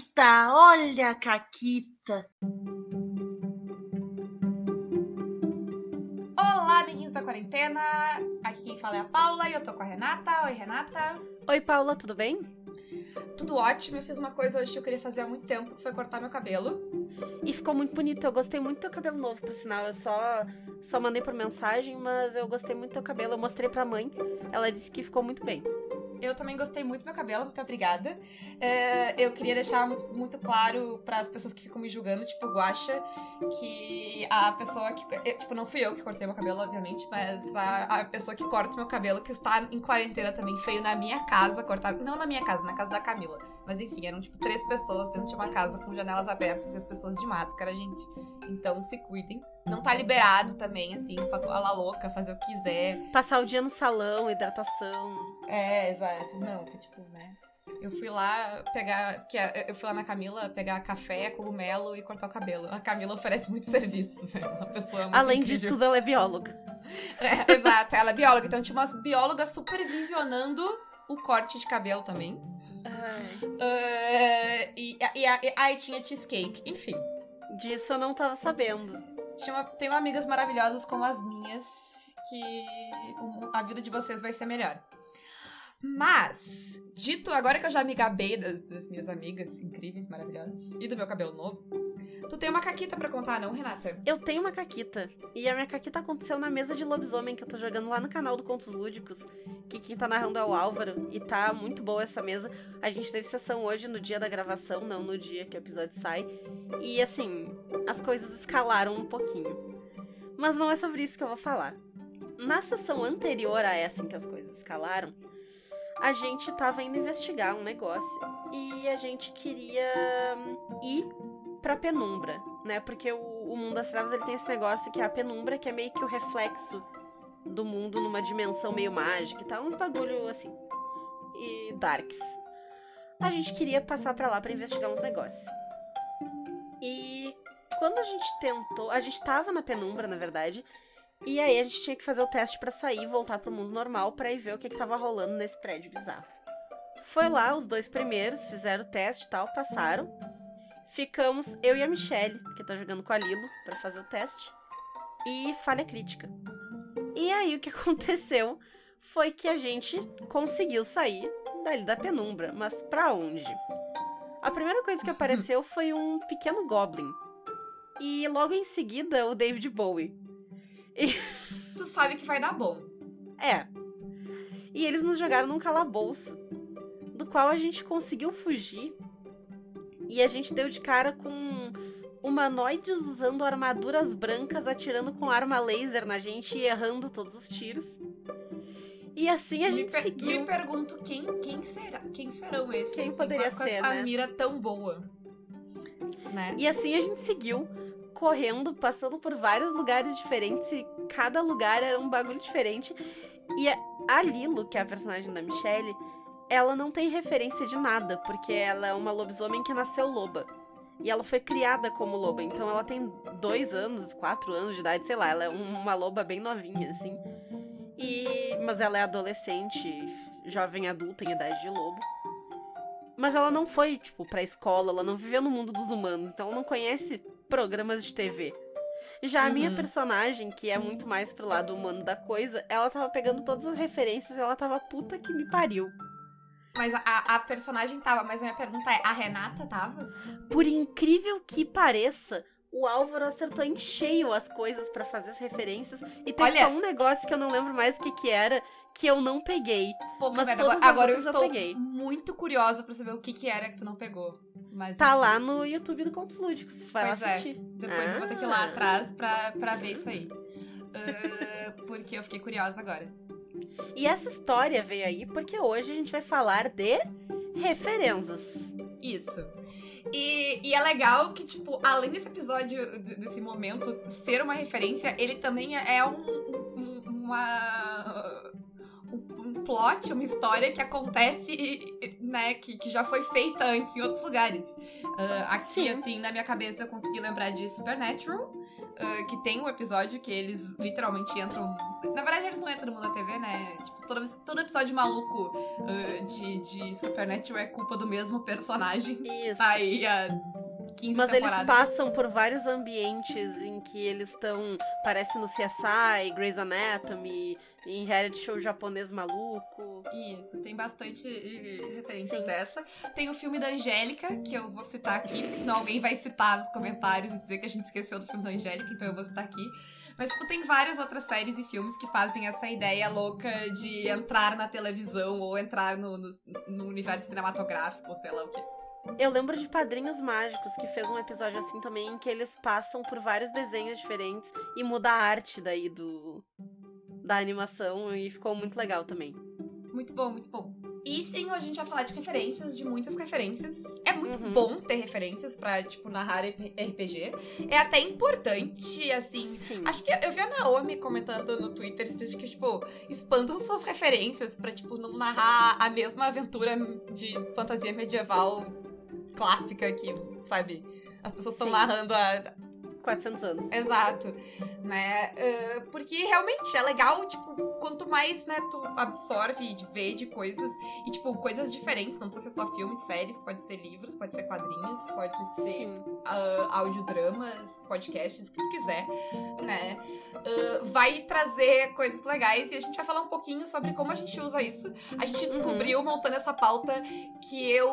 Caquita, olha a Caquita. Olá, amiguinhos da quarentena. Aqui quem fala é a Paula e eu tô com a Renata. Oi, Renata. Oi, Paula, tudo bem? Tudo ótimo. Eu fiz uma coisa hoje que eu queria fazer há muito tempo, que foi cortar meu cabelo. E ficou muito bonito. Eu gostei muito do teu cabelo novo, por sinal. Eu só, só mandei por mensagem, mas eu gostei muito do teu cabelo. Eu mostrei pra mãe. Ela disse que ficou muito bem. Eu também gostei muito do meu cabelo, muito obrigada. É, eu queria deixar muito, claro para as pessoas que ficam me julgando, tipo, Guacha, que a pessoa que. Eu, tipo, não fui eu que cortei meu cabelo, obviamente, mas a, a pessoa que corta meu cabelo, que está em quarentena também, feio na minha casa, cortar. Não na minha casa, na casa da Camila. Mas enfim, eram tipo três pessoas dentro de uma casa com janelas abertas e as pessoas de máscara, gente. Então se cuidem. Não tá liberado também, assim, pra lá louca, fazer o que quiser. Passar o dia no salão, hidratação. É, exato. Não, que tipo, né? Eu fui lá pegar. Que eu fui lá na Camila pegar café, cogumelo e cortar o cabelo. A Camila oferece muitos serviços. É uma pessoa muito Além incrível. de tudo, ela é bióloga. É, exato, ela é bióloga. Então tinha umas biólogas supervisionando o corte de cabelo também. Uh, e, e, e aí tinha cheesecake. Enfim. Disso eu não tava sabendo. Tinha uma, tenho amigas maravilhosas como as minhas, que a vida de vocês vai ser melhor. Mas, dito agora que eu já me gabei das, das minhas amigas incríveis, maravilhosas, e do meu cabelo novo, tu tem uma caquita pra contar, não, Renata? Eu tenho uma caquita. E a minha caquita aconteceu na mesa de lobisomem que eu tô jogando lá no canal do Contos Lúdicos. Que quem tá narrando é o Álvaro. E tá muito boa essa mesa. A gente teve sessão hoje no dia da gravação, não no dia que o episódio sai. E assim, as coisas escalaram um pouquinho. Mas não é sobre isso que eu vou falar. Na sessão anterior a essa em que as coisas escalaram, a gente tava indo investigar um negócio e a gente queria ir pra penumbra, né? Porque o, o mundo das trevas ele tem esse negócio que é a penumbra, que é meio que o reflexo do mundo numa dimensão meio mágica e tal, uns bagulho assim. E darks. A gente queria passar pra lá pra investigar uns negócios. E quando a gente tentou, a gente tava na penumbra, na verdade, e aí a gente tinha que fazer o teste pra sair e voltar pro mundo normal pra ir ver o que, que tava rolando nesse prédio bizarro. Foi lá, os dois primeiros fizeram o teste e tal, passaram. Ficamos eu e a Michelle, que tá jogando com a Lilo, pra fazer o teste. E falha crítica. E aí o que aconteceu foi que a gente conseguiu sair dali da penumbra, mas pra onde? A primeira coisa que apareceu foi um pequeno goblin. E logo em seguida o David Bowie. E... Tu sabe que vai dar bom. É. E eles nos jogaram num calabouço, do qual a gente conseguiu fugir. E a gente deu de cara com humanoides usando armaduras brancas, atirando com arma laser na gente e errando todos os tiros. E assim a me gente seguiu. Me pergunto quem, quem, será, quem serão esses? Quem assim, poderia com, com ser, essa né? mira tão boa. Né? E assim a gente seguiu, correndo, passando por vários lugares diferentes e cada lugar era um bagulho diferente. E a- Lilo, que é a personagem da Michelle, ela não tem referência de nada, porque ela é uma lobisomem que nasceu loba. E ela foi criada como loba, então ela tem dois anos, quatro anos de idade, sei lá, ela é um- uma loba bem novinha, assim. E... Mas ela é adolescente, jovem adulta em idade de lobo. Mas ela não foi, tipo, pra escola, ela não viveu no mundo dos humanos, então ela não conhece programas de TV. Já a minha Uhum. personagem, que é muito mais pro lado humano da coisa, ela tava pegando todas as referências e ela tava puta que me pariu. Mas a, a personagem tava, mas a minha pergunta é, a Renata tava? Por incrível que pareça, o Álvaro acertou em cheio as coisas pra fazer as referências. E tem Olha- só um negócio que eu não lembro mais o que que era, que eu não peguei. Pô, Mas merda, agora, agora eu estou muito curiosa pra saber o que que era que tu não pegou. Mas, Tá enfim, lá no YouTube do Contos Lúdicos, vai lá Pois é. assistir. Depois eu vou ter que ir lá Ah. atrás pra, pra ver isso aí. Ah, porque eu fiquei curiosa agora. E essa história veio aí porque hoje a gente vai falar de referências. Isso. E, e é legal que, tipo, além desse episódio, desse momento ser uma referência, ele também é um, um- uma. um- plot, uma história que acontece, né, que, que já foi feita antes em outros lugares. Ah, aqui, Sim. assim, na minha cabeça eu consegui lembrar de Supernatural, uh, que tem um episódio que eles literalmente entram. Na verdade, eles não entram no mundo da TV, né? Tipo, todo, todo episódio maluco uh, de, de Supernatural é culpa do mesmo personagem. Isso. Tá aí há 15 Mas temporadas. eles passam por vários ambientes em que eles estão. Parece no CSI, Grey's Anatomy, em reality show japonês maluco. Isso, tem bastante eh, referências Sim. dessa. Tem o filme da Angélica, que eu vou citar aqui, porque senão alguém vai citar nos comentários e dizer que a gente esqueceu do filme da Angélica, então eu vou citar aqui. Mas, tipo, tem várias outras séries e filmes que fazem essa ideia louca de entrar na televisão ou entrar no, no, no universo cinematográfico, ou sei lá o quê. Eu lembro de Padrinhos Mágicos, que fez um episódio assim também, em que eles passam por vários desenhos diferentes e muda a arte daí do. da animação e ficou muito legal também. Muito bom, muito bom. E sim, a gente vai falar de referências, de muitas referências. É muito Uhum. bom ter referências pra, tipo, narrar RPG. É até importante, assim, Sim. Acho que eu vi a Naomi comentando no Twitter dias que, tipo, expandam suas referências pra, tipo, não narrar a mesma aventura de fantasia medieval clássica que, sabe, as pessoas estão narrando a. 400 anos. Exato, né? Ah, porque realmente é legal, tipo, quanto mais, né, tu absorve de ver de coisas, e, tipo, coisas diferentes, não precisa ser só filmes, séries, pode ser livros, pode ser quadrinhos, pode ser ah, audiodramas, podcasts, o que tu quiser, né? Ah, vai trazer coisas legais e a gente vai falar um pouquinho sobre como a gente usa isso. A gente descobriu, montando essa pauta, que eu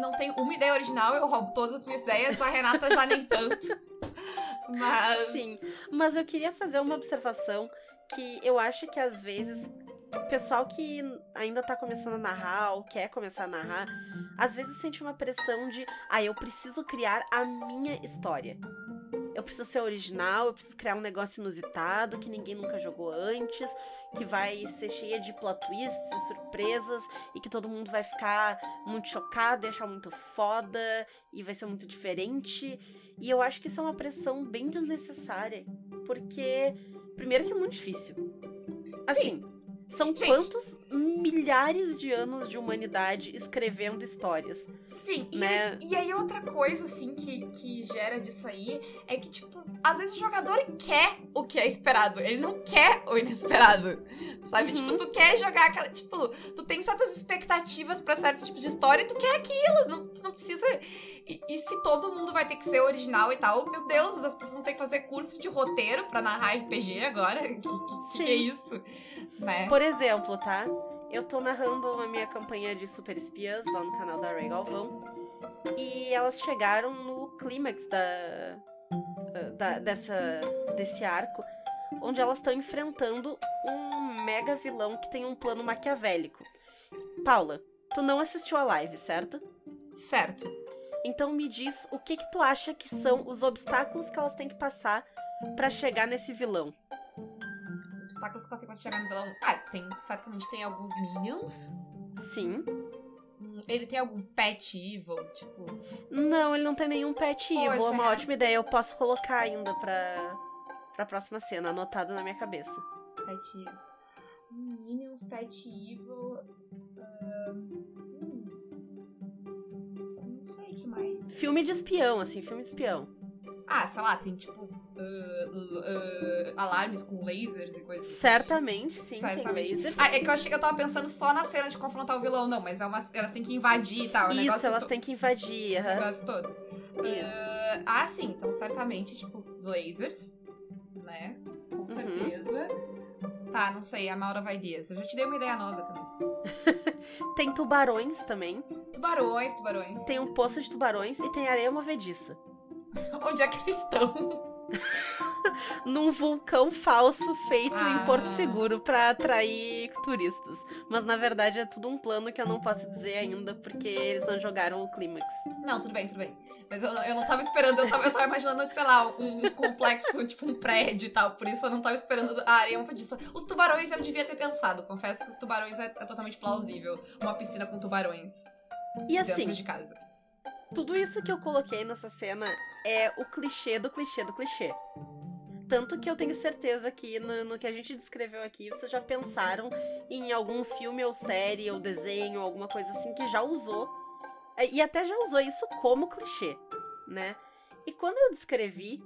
não tenho uma ideia original, eu roubo todas as minhas ideias, a Renata já nem tanto. Mas. Sim. Mas eu queria fazer uma observação que eu acho que às vezes o pessoal que ainda tá começando a narrar ou quer começar a narrar, às vezes sente uma pressão de, ah, eu preciso criar a minha história. Eu preciso ser original, eu preciso criar um negócio inusitado que ninguém nunca jogou antes, que vai ser cheia de plot twists e surpresas e que todo mundo vai ficar muito chocado e achar muito foda e vai ser muito diferente. E eu acho que isso é uma pressão bem desnecessária, porque primeiro que é muito difícil. Assim, são Gente. quantos milhares de anos de humanidade escrevendo histórias, Sim, e, né? e aí outra coisa, assim, que, que gera disso aí é que, tipo, às vezes o jogador quer o que é esperado, ele não quer o inesperado, sabe? Uhum. Tipo, tu quer jogar aquela, tipo, tu tem certas expectativas pra certos tipos de história e tu quer aquilo, não, tu não precisa... E, e se todo mundo vai ter que ser original e tal, meu Deus, as pessoas vão ter que fazer curso de roteiro pra narrar RPG agora? Que, que, que, é isso? Né? Por exemplo, tá? Eu tô narrando a minha campanha de super espiãs lá no canal da Ray Galvão. E elas chegaram no clímax da, da- dessa, desse arco, onde elas estão enfrentando um mega vilão que tem um plano maquiavélico. Paula, tu não assistiu a live, certo? Certo. Então me diz o que que tu acha que são os obstáculos que elas têm que passar pra chegar nesse vilão. Os obstáculos que ela tem pra chegar no vilão. Ah, tem, certamente tem alguns minions. Sim. Hum, Ele tem algum pet evil, tipo. Não, ele não tem nenhum pet evil. É Poxa, uma ótima ideia. Eu posso colocar ainda pra, pra próxima cena, anotado na minha cabeça. Pet evil. Minions, pet evil. hum, Não sei o que mais. Filme de espião, assim, filme de espião. Ah, sei lá, tem tipo. Ah, ah, alarmes com lasers e coisas assim. Certamente, sim, Certamente. tem lasers. Ah, é que eu achei que eu tava pensando só na cena de confrontar o vilão, não, mas é uma, elas têm que invadir e tal. o Isso, negócio elas to- têm que invadir. o aham. negócio todo. Isso. Ah, sim, então certamente, tipo, lasers, né? Com Uhum. certeza. Tá, não sei, a Maura vai dias. Eu já te dei uma ideia nova também. Tem tubarões também. Tubarões, tubarões. Tem um poço de tubarões e tem areia movediça. Onde é que eles estão? Num vulcão falso feito em Ah. Porto Seguro pra atrair turistas. Mas na verdade é tudo um plano que eu não posso dizer ainda porque eles não jogaram o clímax. Não, tudo bem, tudo bem. Mas eu, eu não tava esperando, eu tava, eu tava imaginando, sei lá, um, complexo, tipo um prédio e tal. Por isso eu não tava esperando a areia movediça. Os tubarões eu devia ter pensado. Confesso que os tubarões é, é totalmente plausível. Uma piscina com tubarões E assim, de casa. Tudo isso que eu coloquei nessa cena é o clichê do clichê do clichê. Tanto que eu tenho certeza que no, no que a gente descreveu aqui, vocês já pensaram em algum filme ou série ou desenho, alguma coisa assim que já usou. é, E até já usou isso como clichê, né? E quando eu descrevi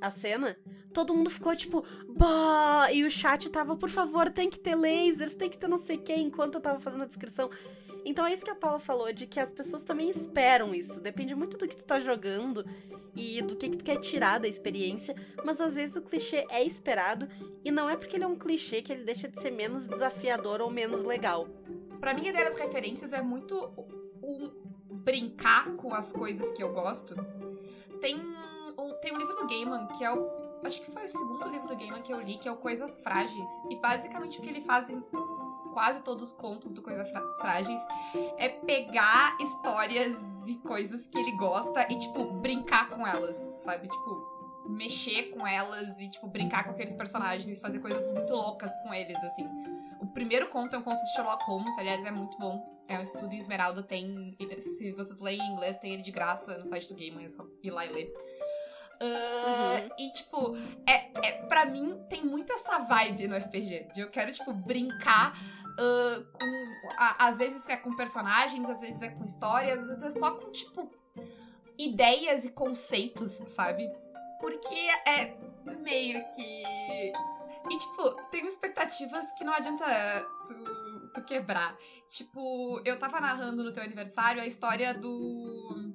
a cena, todo mundo ficou tipo, bah! E o chat tava, por favor, tem que ter lasers, tem que ter não sei quem, enquanto eu tava fazendo a descrição. Então é isso que a Paula falou, de que as pessoas também esperam isso. Depende muito do que tu tá jogando e do que, que tu quer tirar da experiência. Mas às vezes o clichê é esperado e não é porque ele é um clichê que ele deixa de ser menos desafiador ou menos legal. Pra mim, a ideia das referências é muito um brincar com as coisas que eu gosto. Tem um, tem um livro do Gaiman que é o. Acho que foi o segundo livro do Gaiman que eu li, que é o Coisas Frágeis. E basicamente o que ele faz em quase todos os contos do Coisas Frágeis é pegar histórias e coisas que ele gosta e, tipo, brincar com elas, sabe? Tipo, mexer com elas e, tipo, brincar com aqueles personagens e fazer coisas muito loucas com eles, assim. O primeiro conto é um conto de Sherlock Holmes, aliás, é muito bom. É um estudo em Esmeralda, tem. Se vocês leem em inglês, tem ele de graça no site do Game, é só ir lá e ler. Uh, uhum. E, tipo, é, é, pra mim tem muito essa vibe no RPG. De eu quero, tipo, brincar uh, com. A, às vezes é com personagens, às vezes é com histórias, às vezes é só com, tipo, ideias e conceitos, sabe? Porque é meio que. E, tipo, tem expectativas que não adianta tu, tu quebrar. Tipo, eu tava narrando no teu aniversário a história do.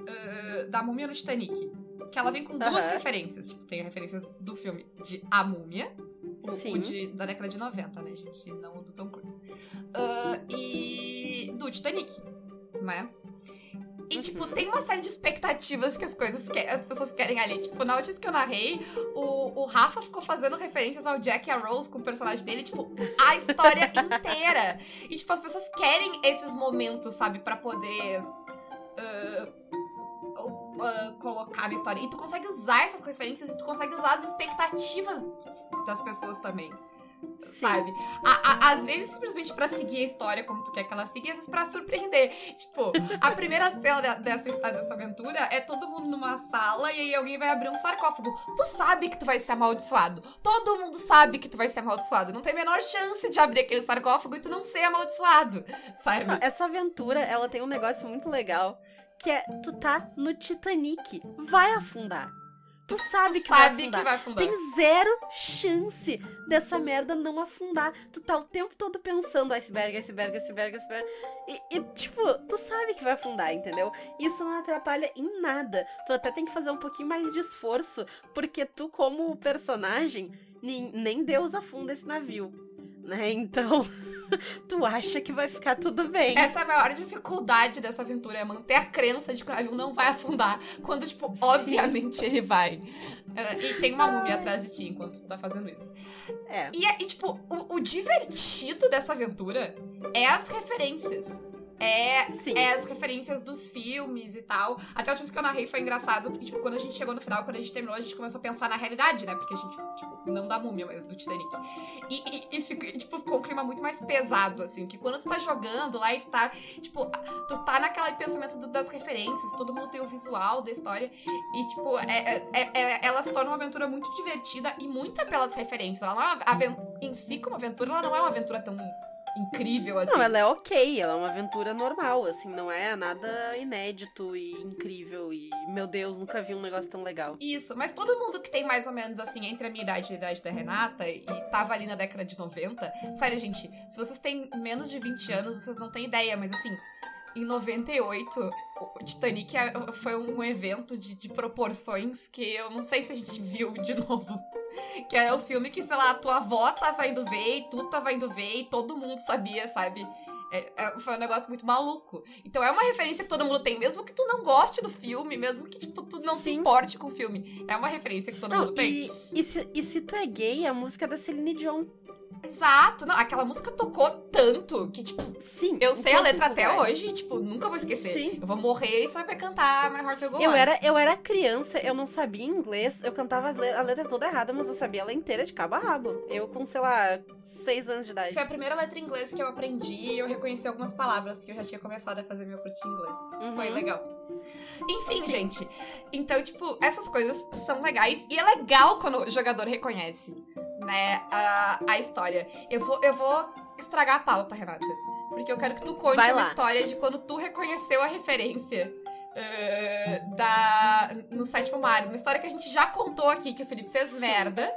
Uh, da múmia no Titanic. Que ela vem com duas uhum. referências. Tipo, tem a referência do filme de A Múmia, o, o de, da década de 90, né, gente? Não o do Tom Cruise. Uh, e do Titanic, né? E, uhum. tipo, tem uma série de expectativas que as coisas que as pessoas querem ali. Tipo, na notícia que eu narrei, o, o Rafa ficou fazendo referências ao Jack e a Rose com o personagem dele, tipo, a história inteira. E, tipo, as pessoas querem esses momentos, sabe, para poder. Uh, uh, colocar na história. E tu consegue usar essas referências e tu consegue usar as expectativas das pessoas também. Sim. Sabe? A, às vezes, simplesmente para seguir a história como tu quer que ela siga, e às vezes pra surpreender. Tipo, a primeira cena dessa, dessa aventura é todo mundo numa sala e aí alguém vai abrir um sarcófago. Tu sabe que tu vai ser amaldiçoado. Todo mundo sabe que tu vai ser amaldiçoado. Não tem a menor chance de abrir aquele sarcófago e tu não ser amaldiçoado. Sabe? Essa aventura, ela tem um negócio muito legal que é tu tá no Titanic, vai afundar. Tu sabe, que, sabe vai afundar. que vai afundar. Tem zero chance dessa merda não afundar. Tu tá o tempo todo pensando iceberg, iceberg, iceberg, iceberg. E, e, tipo, tu sabe que vai afundar, entendeu? Isso não atrapalha em nada. Tu até tem que fazer um pouquinho mais de esforço, porque tu, como personagem, nem, nem Deus afunda esse navio. Né? Então. tu acha que vai ficar tudo bem. Essa é a maior dificuldade dessa aventura, é manter a crença de que o navio não vai afundar, quando, tipo, Sim. obviamente ele vai. É, e tem uma múmia atrás de ti enquanto tu tá fazendo isso. É. E, e tipo, o, o divertido dessa aventura é as referências. É, é, as referências dos filmes e tal. Até o último que eu narrei foi engraçado, porque, tipo, quando a gente chegou no final, quando a gente terminou, a gente começou a pensar na realidade, né? Porque a gente, tipo, não da múmia, mas do Titanic. E, e, e, tipo, ficou um clima muito mais pesado, assim, que quando tu tá jogando lá e tu tá, tipo, tu tá naquele pensamento do, das referências, todo mundo tem o visual da história, e, tipo, é, é, é, é ela se torna uma aventura muito divertida e muito pelas referências. Ela não é uma, em si, como aventura, ela não é uma aventura tão incrível, assim. Não, ela é ok, ela é uma aventura normal, assim, não é nada inédito e incrível e, meu Deus, nunca vi um negócio tão legal. Isso, mas todo mundo que tem mais ou menos, assim, entre a minha idade e a idade da Renata e tava ali na década de 90, sério, gente, se vocês têm menos de 20 anos, vocês não têm ideia, mas assim, em 98, o Titanic é, foi um evento de, de, proporções que eu não sei se a gente viu de novo. Que é o filme que, sei lá, tua avó tava indo ver e tu tava indo ver e todo mundo sabia, sabe? É, é, foi um negócio muito maluco. Então é uma referência que todo mundo tem, mesmo que tu não goste do filme, mesmo que, tipo, tu não Sim. se importe com o filme. É uma referência que todo não, mundo tem. E, e, se, e se tu é gay, a música é da Celine Dion. Exato, não, aquela música tocou tanto que, tipo, Sim, eu sei a letra até hoje, tipo, nunca vou esquecer. Sim. Eu vou morrer e saber cantar My Heart Will Go eu era Eu era criança, eu não sabia inglês, eu cantava a letra toda errada, mas eu sabia ela inteira de cabo a rabo. Eu com, sei lá, seis anos de idade. Foi a primeira letra em inglês que eu aprendi e eu reconheci algumas palavras, porque eu já tinha começado a fazer meu curso de inglês. Uhum. Foi legal. Enfim, Sim. gente. Então, tipo, essas coisas são legais. E é legal quando o jogador reconhece, né, a, a história. Eu vou, eu vou estragar a pauta, Renata. Porque eu quero que tu conte uma história de quando tu reconheceu a referência uh, da, no sétimo mar. Uma história que a gente já contou aqui, que o Felipe fez merda.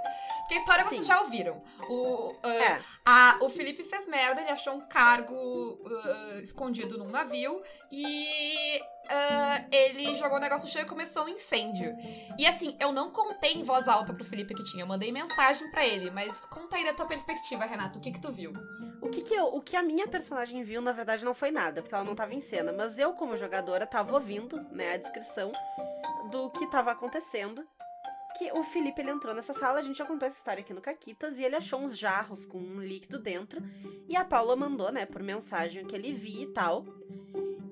Porque a história vocês Sim. já ouviram. O, uh, É. a- o Felipe fez merda, ele achou um cargo uh, escondido num navio e uh, ele jogou o negócio cheio e começou um incêndio. E assim, eu não contei em voz alta pro Felipe que tinha, eu mandei mensagem pra ele, mas conta aí da tua perspectiva, Renato, o que que tu viu? O que, que eu, o que a minha personagem viu, na verdade, não foi nada, porque ela não tava em cena. Mas eu, como jogadora, tava ouvindo, né, a descrição do que tava acontecendo. Que o Felipe, ele entrou nessa sala, a gente já contou essa história aqui no Caquitas, e ele achou uns jarros com um líquido dentro. E a Paula mandou, né, por mensagem que ele via e tal.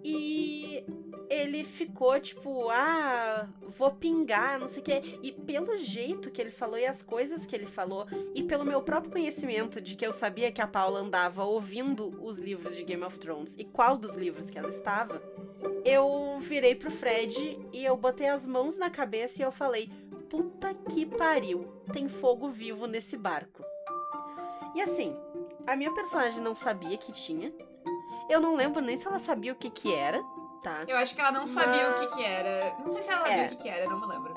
E ele ficou tipo, ah, vou pingar, não sei o quê. E pelo jeito que ele falou e as coisas que ele falou, e pelo meu próprio conhecimento de que eu sabia que a Paula andava ouvindo os livros de Game of Thrones e qual dos livros que ela estava, eu virei pro Fred e eu botei as mãos na cabeça e eu falei: puta que pariu, tem fogo vivo nesse barco. E assim, a minha personagem não sabia que tinha. Eu não lembro nem se ela sabia o que que era, tá? Eu acho que ela não sabia o Mas- que que era. Não sei se ela sabia É. o que que era, não me lembro.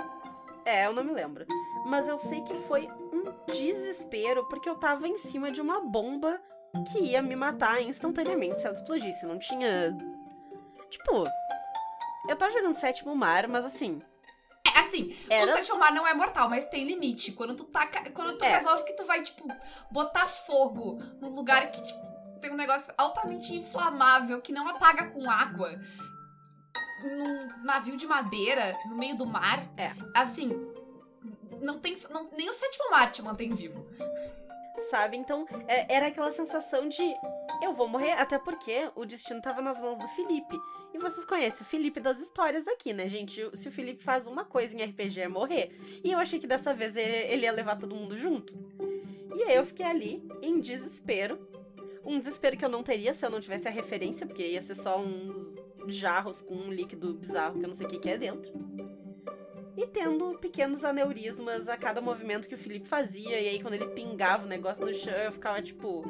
É, eu não me lembro. Mas eu sei que foi um desespero, porque eu tava em cima de uma bomba que ia me matar instantaneamente se ela explodisse. Não tinha. Tipo. Eu tava jogando sétimo mar, mas assim. É, assim, o Era. sétimo mar não é mortal, mas tem limite. Quando tu taca, quando tu É. resolve que tu vai, tipo, botar fogo num lugar que, tipo, tem um negócio altamente inflamável que não apaga com água. Num navio de madeira, no meio do mar. É. Assim, não tem. não- nem o sétimo mar te mantém vivo. Sabe? Então, é- era aquela sensação de. Eu vou morrer, até porque o destino tava nas mãos do Felipe. E vocês conhecem o Felipe das histórias daqui, né, gente? Se o Felipe faz uma coisa em RPG é morrer. E eu achei que dessa vez ele, ele ia levar todo mundo junto. E aí eu fiquei ali, em desespero. Um desespero que eu não teria se eu não tivesse a referência, porque ia ser só uns jarros com um líquido bizarro que eu não sei o que, que é dentro. E tendo pequenos aneurismas a cada movimento que o Felipe fazia. E aí, quando ele pingava o negócio no chão, eu ficava tipo.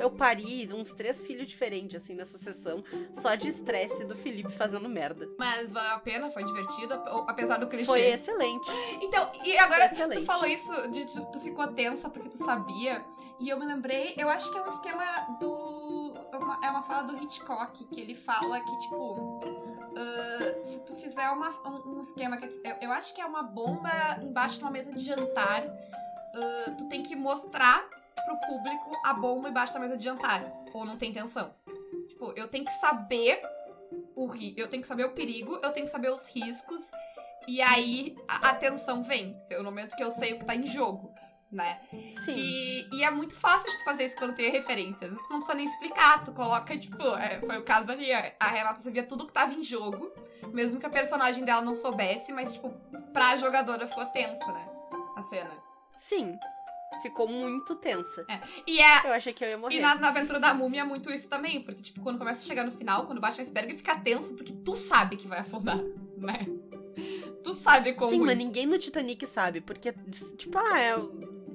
Eu pari uns três filhos diferentes, assim, nessa sessão, só de estresse do Felipe fazendo merda. Mas valeu a pena, foi divertido, ap- apesar do clichê. Foi excelente. Então, e agora tu falou isso, de tu, tu ficou tensa porque tu sabia. E eu me lembrei, eu acho que é um esquema do. É uma, é uma fala do Hitchcock, que ele fala que, tipo. ah, se tu fizer uma, um, um esquema que. Eu, eu acho que é uma bomba embaixo de uma mesa de jantar. ah, tu tem que mostrar pro público a bomba embaixo da mesa de jantar. Ou não tem intenção. Tipo, eu tenho que saber o ri eu tenho que saber o perigo, eu tenho que saber os riscos. E aí a, a tensão vem. No momento que eu sei o que tá em jogo, né? Sim. E, e é muito fácil de tu fazer isso quando tem referências. Tu não precisa nem explicar, tu coloca, tipo, é, foi o caso ali, a a Renata sabia tudo que tava em jogo, mesmo que a personagem dela não soubesse, mas, tipo, pra jogadora ficou tenso, né? A cena. Sim. Ficou muito tensa. E é. Eu achei que eu ia morrer. E na, na aventura da múmia é muito isso também, porque, tipo, quando começa a chegar no final, quando bate o iceberg, fica tenso, porque tu sabe que vai afundar, né? Tu sabe como. Sim, mas ninguém no Titanic sabe, porque, tipo, ah, é,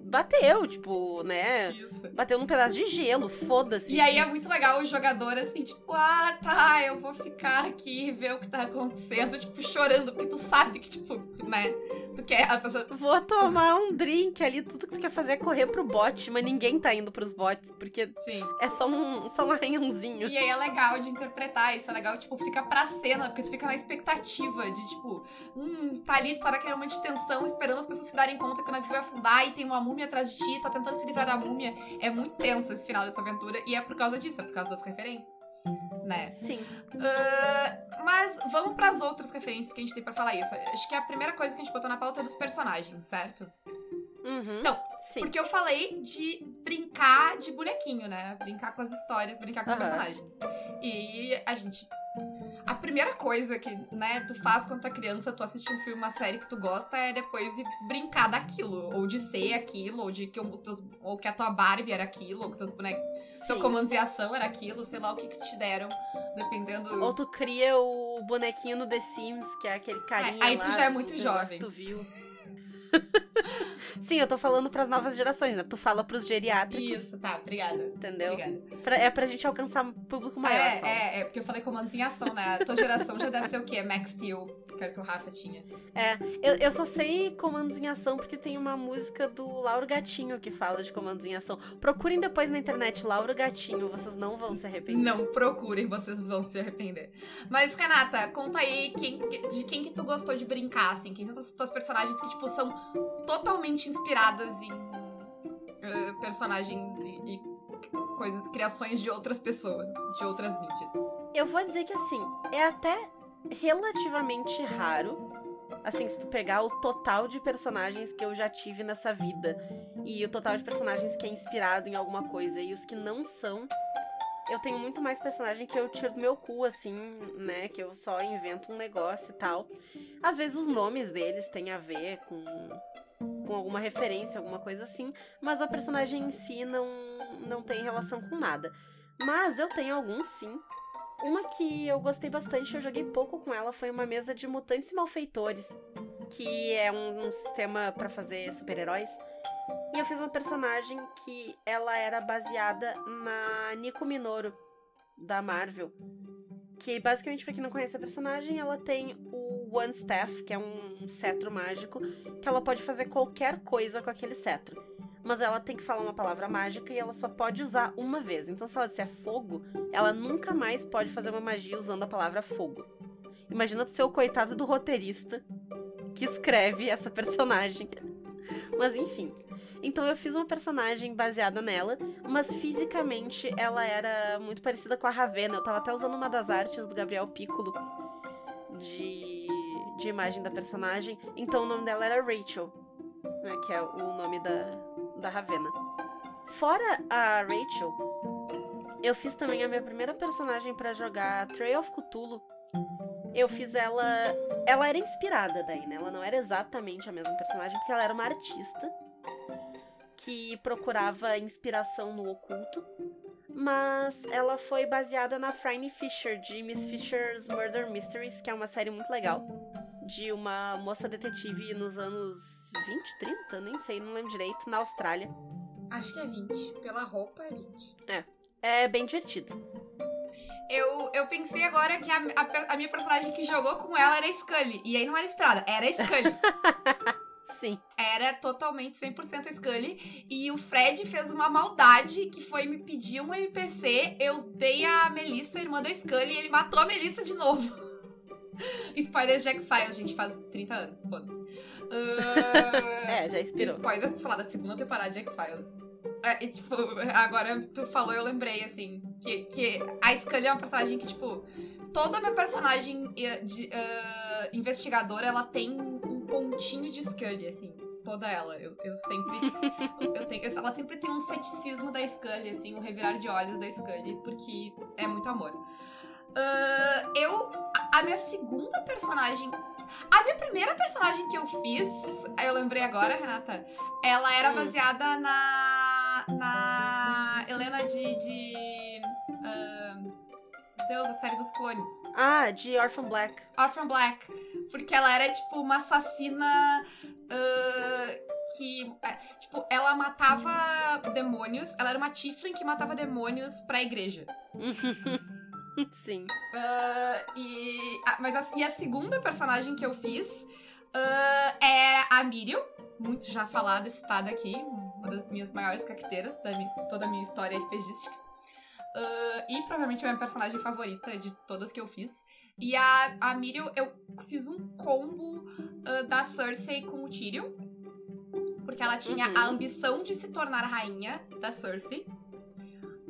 bateu, tipo, né? Isso. Bateu num pedaço de gelo, foda-se. E aí é muito legal o jogador, assim, tipo, ah, tá, eu vou ficar aqui e ver o que tá acontecendo, tipo, chorando, porque tu sabe que, tipo, né, tu quer a pessoa. Vou tomar um drink ali, tudo que tu quer fazer é correr pro bote, mas ninguém tá indo pros botes, porque Sim. é só um, só um arranhãozinho. E aí é legal de interpretar, isso é legal, tipo, fica pra cena, porque tu fica na expectativa de, tipo, hum, tá ali, tu tá naquele momento de tensão, esperando as pessoas se darem conta que o navio vai afundar e tem uma múmia atrás de ti, tá tentando se livrar da múmia. É muito tenso esse final dessa aventura, e é por causa disso, é por causa das referências. Né? Sim. Ah, mas vamos pras outras referências que a gente tem pra falar isso. Acho que a primeira coisa que a gente botou na pauta é dos personagens, certo? Uhum. Então, Sim. Porque eu falei de brincar de bonequinho, né? Brincar com as histórias, brincar com os Aham. personagens. E a gente. A primeira coisa que, né, tu faz quando tu é criança, tu assiste um filme, uma série que tu gosta, é depois de brincar daquilo. Ou de ser aquilo, ou de que, o teus, ou que a tua Barbie era aquilo, ou que teus bonecos. Seu comando de ação era aquilo, sei lá o que, que te deram, dependendo. Ou tu cria o bonequinho no The Sims, que é aquele carinha aí tu lá já é muito jovem. Tu viu. Sim, eu tô falando pras novas gerações, né? Tu fala pros geriátricos. Isso, tá, obrigada. Entendeu? Obrigada. Pra- é pra gente alcançar um público maior. é, Paulo. é, é, porque eu falei comandos em ação, né? A tua geração já deve ser o quê? Max Steel, que era o que o Rafa tinha. Eu, eu só sei comandos em ação porque tem uma música do Lauro Gatinho que fala de comandos em ação. Procurem depois na internet Lauro Gatinho, vocês não vão se arrepender. Não procurem, vocês vão se arrepender. Mas, Renata, conta aí quem, de quem que tu gostou de brincar, assim. Quem são as tuas personagens que, tipo, são totalmente inspiradas em eh, personagens e, e coisas, criações de outras pessoas, de outras mídias. Eu vou dizer que assim, é até relativamente raro. Assim, se tu pegar o total de personagens que eu já tive nessa vida e o total de personagens que é inspirado em alguma coisa e os que não são, eu tenho muito mais personagem que eu tiro do meu cu, assim, né? Que eu só invento um negócio e tal. Às vezes os nomes deles têm a ver com, com alguma referência, alguma coisa assim, mas a personagem em si não, não tem relação com nada. Mas eu tenho alguns sim. Uma que eu gostei bastante, eu joguei pouco com ela, foi uma mesa de mutantes e malfeitores, que é um, um sistema pra fazer super-heróis. E eu fiz uma personagem que ela era baseada na Nico Minoru, da Marvel. Que basicamente, pra quem não conhece a personagem, ela tem o One Staff, que é um cetro mágico, que ela pode fazer qualquer coisa com aquele cetro. Mas ela tem que falar uma palavra mágica e ela só pode usar uma vez. Então, se ela disser fogo, ela nunca mais pode fazer uma magia usando a palavra fogo. Imagina tu ser o coitado do roteirista que escreve essa personagem. Mas enfim. Então eu fiz uma personagem baseada nela, mas fisicamente ela era muito parecida com a Ravena. Eu tava até usando uma das artes do Gabriel Piccolo de, de imagem da personagem. Então o nome dela era Rachel, né, que é o nome da, da Ravena. Fora a Rachel, eu fiz também a minha primeira personagem pra jogar Trail of Cthulhu. Eu fiz ela. Ela era inspirada daí, né? Ela não era exatamente a mesma personagem, porque ela era uma artista que procurava inspiração no oculto. Mas ela foi baseada na Franny Fisher, de Miss Fisher's Murder Mysteries, que é uma série muito legal. De uma moça detetive nos anos 20, 30, nem sei, não lembro direito, na Austrália. Acho que é 20. Pela roupa é 20. É bem divertido. Eu, eu pensei agora que a, a a minha personagem que jogou com ela era a Scully. E aí não era inspirada, era a Scully. Sim. era totalmente 100% a Scully. E o Fred fez uma maldade que foi me pedir um NPC. Eu dei a Melissa, irmã da Scully, e ele matou a Melissa de novo. Spoilers de X-Files, gente, faz 30 anos, foda-se. Ah, É, já inspirou. Spoilers, sei lá, da segunda temporada de X-Files. É, tipo, agora tu falou, eu lembrei, assim, que, que a Scully é uma personagem que, tipo, toda minha personagem eh, de, eh, investigadora, ela tem um pontinho de Scully, assim, toda ela. Eu, eu sempre, eu tenho, ela sempre tem um ceticismo da Scully, assim, um revirar de olhos da Scully, porque é muito amor. Ah, eu, a, minha segunda personagem a minha primeira personagem que eu fiz, eu lembrei agora, Renata, ela era Hum. baseada na. na Helena de. de ah, Deus, a série dos clones. Ah, de Orphan Black. Orphan Black. Porque ela era, tipo, uma assassina. ah, que. é, tipo, ela matava demônios. Ela era uma Tiflin que matava demônios pra igreja. Sim. Ah, e, a, mas a, e a segunda personagem que eu fiz ah, é a Miriam, muito já falada, citada aqui, uma das minhas maiores caqueteiras da mi- toda a minha história RPGística. Ah, e provavelmente a minha personagem favorita de todas que eu fiz. E a, a Miriam, eu fiz um combo ah, da Cersei com o Tyrion. Porque ela tinha Uhum. a ambição de se tornar rainha da Cersei.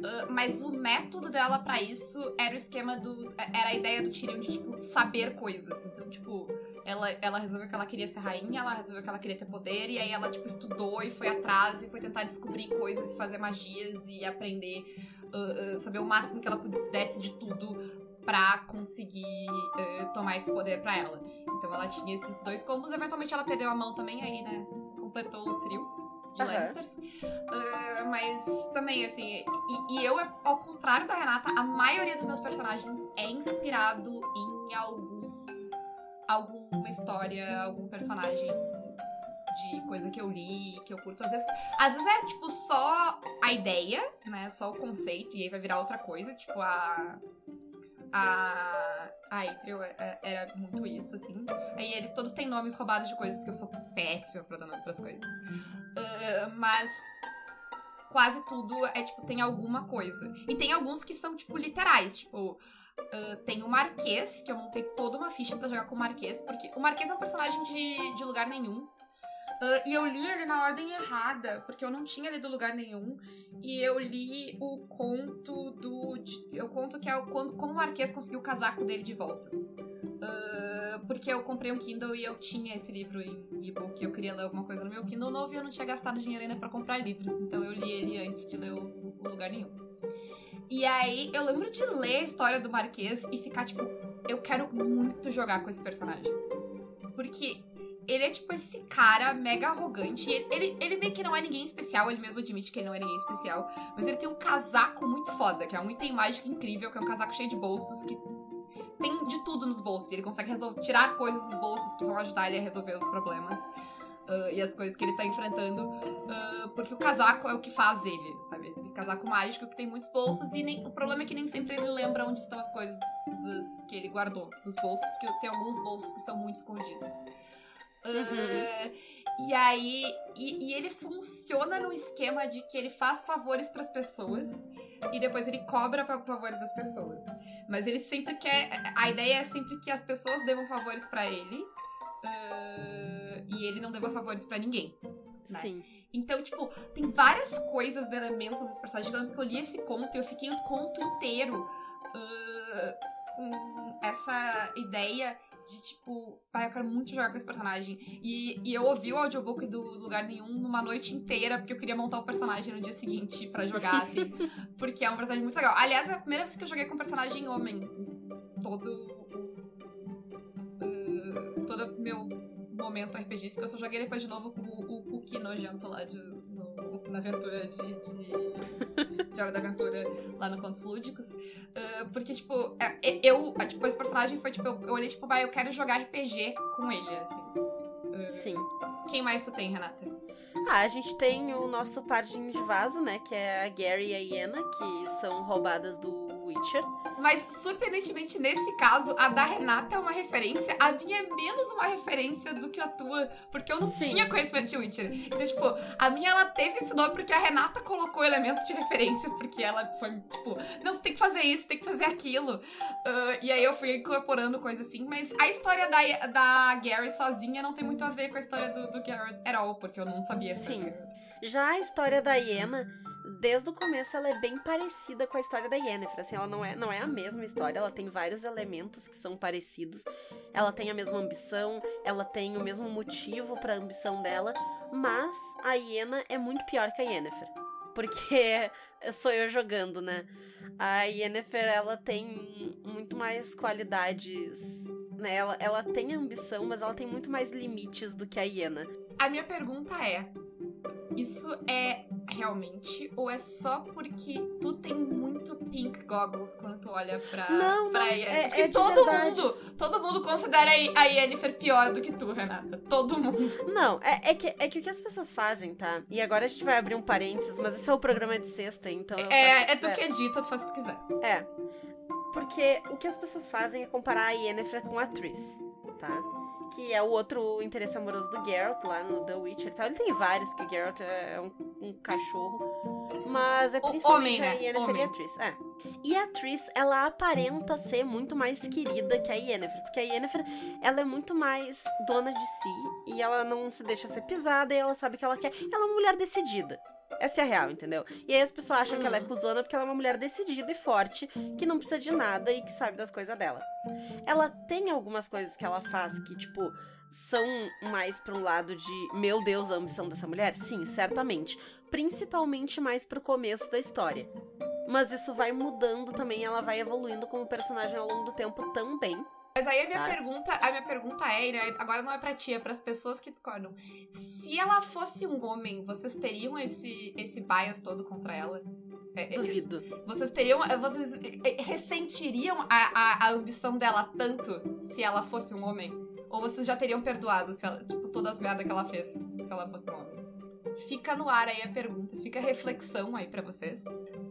Uh, mas o método dela pra isso era o esquema do. Era a ideia do Tyrion de, tipo, saber coisas. Então, tipo, ela, ela resolveu que ela queria ser rainha, ela resolveu que ela queria ter poder, e aí ela, tipo, estudou e foi atrás e foi tentar descobrir coisas e fazer magias e aprender, uh, uh, saber o máximo que ela pudesse de tudo pra conseguir tomar esse poder pra ela. Então ela tinha esses dois combos, eventualmente ela perdeu a mão também, aí, né? Completou o trio de Aham. Lannisters. Ah, mas também, assim, e, e eu, ao contrário da Renata, a maioria dos meus personagens é inspirado em algum alguma história, algum personagem de coisa que eu li, que eu curto. Às vezes, às vezes é, tipo, só a ideia, né? Só o conceito, e aí vai virar outra coisa. Tipo, a. A. A April é- é- era muito isso, assim. Aí eles todos têm nomes roubados de coisas, porque eu sou péssima pra dar nome pras coisas. Ah, mas quase tudo é, tipo, tem alguma coisa. E tem alguns que são, tipo, literais. Tipo, ah, tem o Marquês, que eu montei toda uma ficha pra jogar com o Marquês, porque o Marquês é um personagem de, de lugar nenhum. Ah, e eu li ele na ordem errada, porque eu não tinha lido lugar nenhum. E eu li o conto do. Eu conto que é o, como o Marquês conseguiu o casaco dele de volta. Ah, porque eu comprei um Kindle e eu tinha esse livro em e-book. Eu queria ler alguma coisa no meu Kindle novo e eu não tinha gastado dinheiro ainda pra comprar livros. Então eu li ele antes de ler o, o lugar nenhum. E aí eu lembro de ler a história do Marquês e ficar tipo, eu quero muito jogar com esse personagem. Porque ele é tipo esse cara mega arrogante. Ele, ele, ele meio que não é ninguém especial, ele mesmo admite que ele não é ninguém especial. Mas ele tem um casaco muito foda, que é um item mágico incrível, que é um casaco cheio de bolsos, que tem de tudo nos bolsos. Ele consegue tirar coisas dos bolsos que vão ajudar ele a resolver os problemas. ah, e as coisas que ele tá enfrentando. ah, porque o casaco é o que faz ele, sabe? Esse casaco mágico que tem muitos bolsos. E nem, o problema é que nem sempre ele lembra onde estão as coisas as- que ele guardou nos bolsos. Porque tem alguns bolsos que são muito escondidos. Ah, e aí. E, e ele funciona no esquema de que ele faz favores pras pessoas e depois ele cobra favores das pessoas. Mas ele sempre quer. A ideia é sempre que as pessoas devam favores pra ele. ah, e ele não deva favores pra ninguém. Né? Sim. Então, tipo, tem várias coisas, de elementos desse personagem. Eu lembro que eu li esse conto e eu fiquei o conto inteiro ah, com essa ideia de, tipo, pai, eu quero muito jogar com esse personagem. E, e eu ouvi o audiobook do Lugar Nenhum numa noite inteira, porque eu queria montar o personagem no dia seguinte pra jogar, assim. porque é um personagem muito legal. Aliás, é a primeira vez que eu joguei com um personagem homem. Todo. ah, todo meu momento RPGístico. Eu só joguei depois de novo com o, o Cookie nojento lá de, na aventura de, de, de Hora da Aventura lá no Contos Lúdicos. Ah, porque, tipo, é- é- eu, ah, tipo, esse personagem foi, tipo, eu, eu olhei, tipo, vai, eu quero jogar RPG com ele, assim. Ah, Sim. Quem mais tu tem, Renata? Ah, a gente tem o nosso pardinho de vaso, né? Que é a Gary e a Iena, que são roubadas do Witcher. Mas, surpreendentemente, nesse caso, a da Renata é uma referência, a minha é menos uma referência do que a tua, porque eu não Sim. tinha conhecimento de Witcher. Então, tipo, a minha ela teve esse nome porque a Renata colocou elementos de referência, porque ela foi, tipo, não, tu tem que fazer isso, tem que fazer aquilo. Ah, e aí eu fui incorporando coisas assim, mas a história da, da Gary sozinha não tem muito a ver com a história do, do Geralt at all, porque eu não sabia Sim. Já a história da Iena, desde o começo ela é bem parecida com a história da Yennefer. Assim, ela não é, não é a mesma história, ela tem vários elementos que são parecidos. Ela tem a mesma ambição, ela tem o mesmo motivo pra ambição dela, mas a Iena é muito pior que a Yennefer. Porque sou eu jogando, né? A Yennefer, ela tem muito mais qualidades, né? Ela, ela tem ambição, mas ela tem muito mais limites do que a Iena. A minha pergunta é: isso é realmente ou é só porque tu tem muito pink goggles quando tu olha pra Não, pra não, é- Porque é todo verdade. mundo, todo mundo considera a Yennefer pior do que tu, Renata. Todo mundo. Não, é, é que, é que o que as pessoas fazem, tá? E agora a gente vai abrir um parênteses, mas esse é o programa de sexta, então. É, é tu quiser. que edita, tu faz o que tu quiser. É. Porque o que as pessoas fazem é comparar a Yennefer com a Triss, tá? Que é o outro interesse amoroso do Geralt lá no The Witcher e tal. Ele tem vários, porque o Geralt é um, um cachorro. Mas é principalmente homem, né? a Yennefer e a Triss. É. E a Triss, ela aparenta ser muito mais querida que a Yennefer. Porque a Yennefer, ela é muito mais dona de si. E ela não se deixa ser pisada. E ela sabe o que ela quer. Ela é uma mulher decidida. Essa é a real, entendeu? E aí as pessoas acham que ela é Uhum. cuzona porque ela é uma mulher decidida e forte, que não precisa de nada e que sabe das coisas dela. Ela tem algumas coisas que ela faz que, tipo, são mais pra um lado de meu Deus, a ambição dessa mulher? Sim, certamente. Principalmente mais pro começo da história. Mas isso vai mudando também, ela vai evoluindo como personagem ao longo do tempo também. Mas aí a minha Tá. pergunta, a minha pergunta é, né, agora não é pra ti, é pras pessoas que discordam. Se ela fosse um homem, vocês teriam esse, esse bias todo contra ela? É, é, Duvido. Vocês teriam. Vocês eh, ressentiriam a, a, a ambição dela tanto se ela fosse um homem? Ou vocês já teriam perdoado se ela, tipo, todas as merdas que ela fez? se ela fosse um homem? Fica no ar aí a pergunta, fica a reflexão aí pra vocês.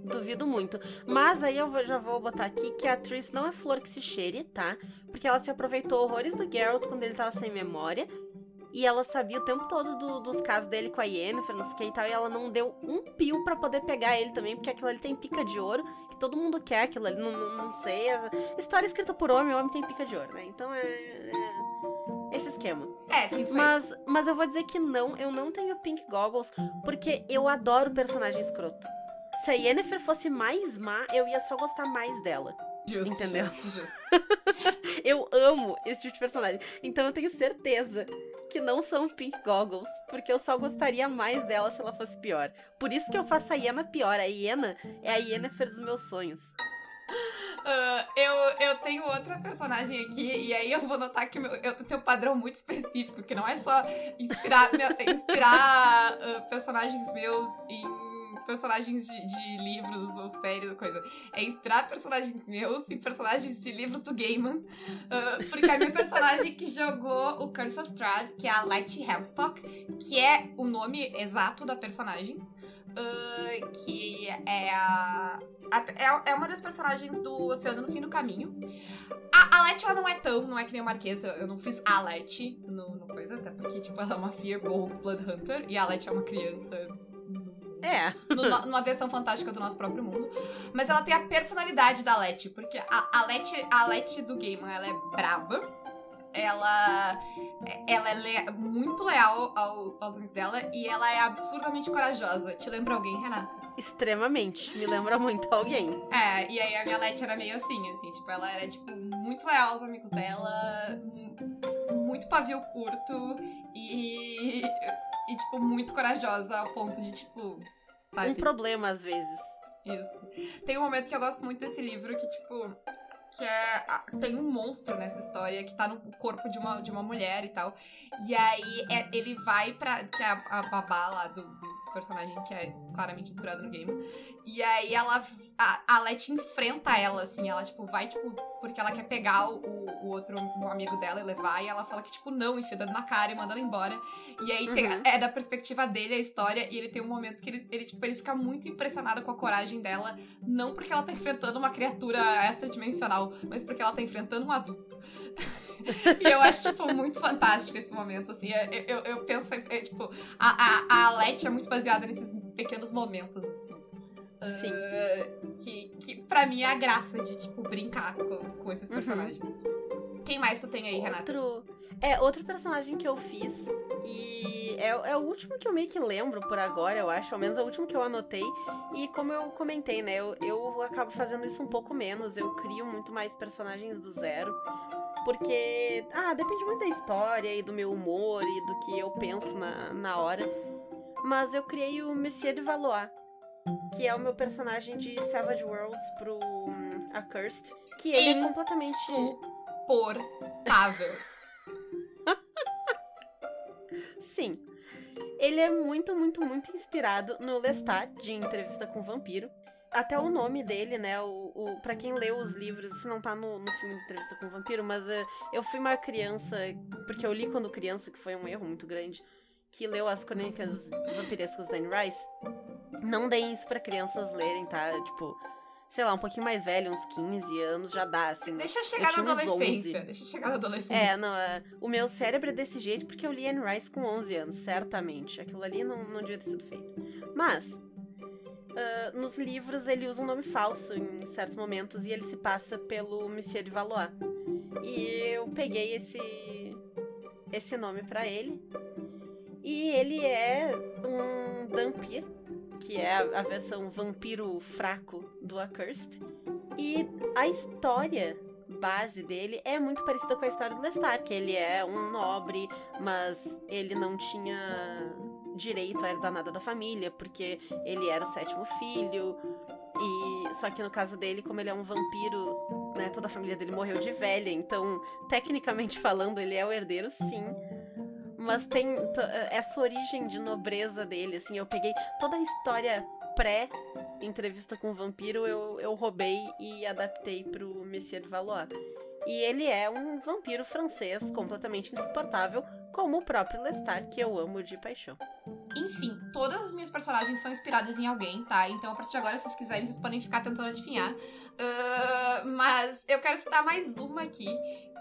Duvido muito. Mas aí eu já vou botar aqui que a atriz não é flor que se cheire, tá? Porque ela se aproveitou horrores do Geralt quando ele tava sem memória. E ela sabia o tempo todo do- dos casos dele com a Yennefer, não sei o que e tal. E ela não deu um pio pra poder pegar ele também, porque aquilo ali tem pica de ouro. Que todo mundo quer aquilo ali, não, não, não sei. História escrita por homem, homem tem pica de ouro, né? Então é. é esse esquema. É, tem isso aí. Mas, mas eu vou dizer que não, eu não tenho Pink Goggles, porque eu adoro personagem escroto. Se a Yennefer fosse mais má, eu ia só gostar mais dela. Justo, entendeu? Justo, justo. Eu amo esse tipo de personagem. Então eu tenho certeza que não são Pink Goggles, porque eu só gostaria mais dela se ela fosse pior. Por isso que eu faço a Iena pior. A Iena é a Yennefer dos meus sonhos. Ah, eu, eu tenho outra personagem aqui, e aí eu vou notar que meu- eu tenho um padrão muito específico, que não é só inspirar, inspirar ah, personagens meus em personagens de, de livros ou séries ou coisa. É inspirar personagens meus em personagens de livros do Gaiman. ah, porque a minha personagem que jogou o Curse of Strahd, que é a Light Hemstock, que é o nome exato da personagem. Ah, que é a a- é, é uma das personagens do Oceano no Fim do Caminho. A, a Let, ela não é tão, não é que nem a Marquesa. Eu não fiz a Let no, no coisa, até porque, tipo, ela é uma Fearbold Blood Hunter e a Let é uma criança É. numa versão fantástica do nosso próprio mundo. Mas ela tem a personalidade da Let, porque a, a, Let, a do Gaiman, ela é braba. Ela, ela é lea- muito leal ao- aos amigos dela e ela é absurdamente corajosa. Te lembra alguém, Renata? Extremamente. Me lembra muito alguém. É, e aí a minha Let era meio assim, assim, tipo, ela era, tipo, muito leal aos amigos dela, mu- muito pavio curto e, e, tipo, muito corajosa ao ponto de, tipo, sabe? Um problema às vezes. Isso. Tem um momento que eu gosto muito desse livro que, tipo, que é. Tem um monstro nessa história que tá no corpo de uma, de uma mulher e tal. E aí é- ele vai pra. Que é a, a babá lá do, do personagem que é claramente inspirado no game. E aí ela. A, a Let enfrenta ela, assim. Ela, tipo, vai, tipo, porque ela quer pegar o, o outro um amigo dela e levar. E ela fala que, tipo, não, enfia dando na cara e manda ela embora. E aí tem- Uhum. é da perspectiva dele a história. E ele tem um momento que ele, ele, tipo, ele fica muito impressionado com a coragem dela. Não porque ela tá enfrentando uma criatura extradimensional, mas porque ela tá enfrentando um adulto. e eu acho, tipo, muito fantástico esse momento, assim. Eu, eu, eu penso, é, tipo, a, a, a Let é muito baseada nesses pequenos momentos, assim. Sim. Ah, que, que pra mim é a graça de, tipo, brincar com, com esses Uhum. personagens. Quem mais tu tem aí, Renata? Outro. É, outro personagem que eu fiz. E é, é o último que eu meio que lembro por agora, eu acho. Ao menos é o último que eu anotei. E como eu comentei, né? Eu, eu acabo fazendo isso um pouco menos. Eu crio muito mais personagens do zero. Porque. Ah, depende muito da história e do meu humor e do que eu penso na, na hora. Mas eu criei o Monsieur de Valois. Que é o meu personagem de Savage Worlds pro hum, Accursed. Que ele é completamente. Insuportável. Sim. Ele é muito, muito, muito inspirado no Lestat, de Entrevista com o Vampiro. Até o nome dele, né? O, o, pra quem leu os livros, isso não tá no, no filme Entrevista com o Vampiro, mas eh, eu fui uma criança, porque eu li quando criança, que foi um erro muito grande, que leu as crônicas vampirescas da Anne Rice. Não deem isso pra crianças lerem, tá? Tipo, sei lá, um pouquinho mais velho, uns 15 anos, já dá, assim. Deixa eu chegar Eu na adolescência. 11. Deixa eu chegar na adolescência. É, não, é, o meu cérebro é desse jeito porque eu li Anne Rice com 11 anos, certamente. Aquilo ali não, não devia ter sido feito. Mas, ah, nos livros ele usa um nome falso em certos momentos e ele se passa pelo Monsieur de Valois. E eu peguei esse, esse nome pra ele. E ele é um Dampir, que é a, versão vampiro fraco do Accursed. E a história base dele é muito parecida com a história do Lestat, que ele é um nobre, mas ele não tinha direito a herdar nada da família, porque ele era o sétimo filho. E só que no caso dele, como ele é um vampiro, né, toda a família dele morreu de velha, então, tecnicamente falando, ele é o herdeiro, sim. Mas tem essa origem de nobreza dele, assim, eu peguei toda a história pré entrevista com o vampiro, eu, eu roubei e adaptei pro Monsieur de Valois. E ele é um vampiro francês completamente insuportável, como o próprio Lestat, que eu amo de paixão. Enfim, todas as minhas personagens são inspiradas em alguém, tá? Então, a partir de agora, se vocês quiserem, vocês podem ficar tentando adivinhar. Uh, mas eu quero citar mais uma aqui,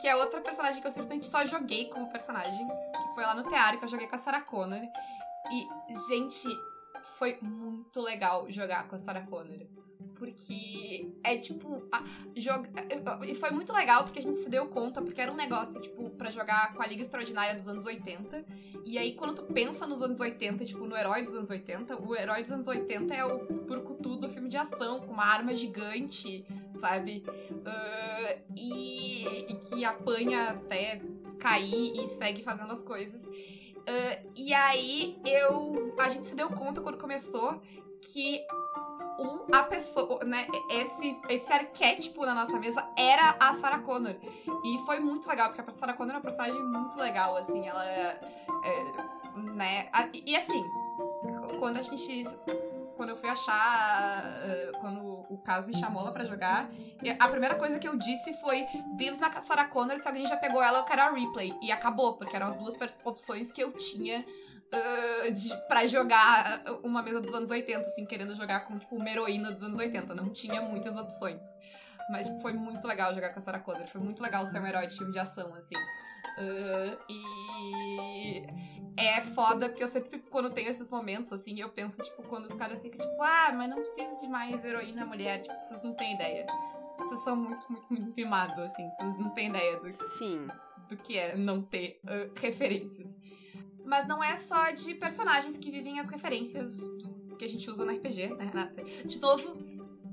que é outra personagem que eu simplesmente só joguei como personagem, que foi lá no Teário, que eu joguei com a Sarah Connor. E, gente, foi muito legal jogar com a Sarah Connor. Porque é tipo. A, joga, e foi muito legal porque a gente se deu conta, porque era um negócio, tipo, para jogar com a Liga Extraordinária dos anos 80. E aí, quando tu pensa nos anos 80, tipo, no herói dos anos 80, o herói dos anos 80 é o Burkutu do filme de ação, com uma arma gigante, sabe? Uh, e, e que apanha até cair e segue fazendo as coisas. Uh, e aí eu. A gente se deu conta quando começou que um, a pessoa, né, esse, esse arquétipo na nossa mesa era a Sarah Connor. E foi muito legal, porque a Sarah Connor é uma personagem muito legal, assim, ela é, é né, e assim, quando a gente quando eu fui achar, quando o caso me chamou lá pra jogar, a primeira coisa que eu disse foi: Deus na Sarah Connor, se alguém já pegou ela, eu quero a replay. E acabou, porque eram as duas opções que eu tinha uh, de, pra jogar uma mesa dos anos 80, assim, querendo jogar com, tipo, uma heroína dos anos 80. Não tinha muitas opções. Mas foi muito legal jogar com a Sarah Connor. Foi muito legal ser um herói de filme de ação, assim. Uh, e é foda, porque eu sempre, quando tem esses momentos, assim, eu penso, tipo, quando os caras ficam, tipo, ah, mas não precisa de mais heroína mulher, tipo, vocês não têm ideia. Vocês são muito, muito, muito mimados, assim, vocês não têm ideia do, Sim. do que é não ter uh, referências. Mas não é só de personagens que vivem as referências que a gente usa no RPG, né, Renata? De novo,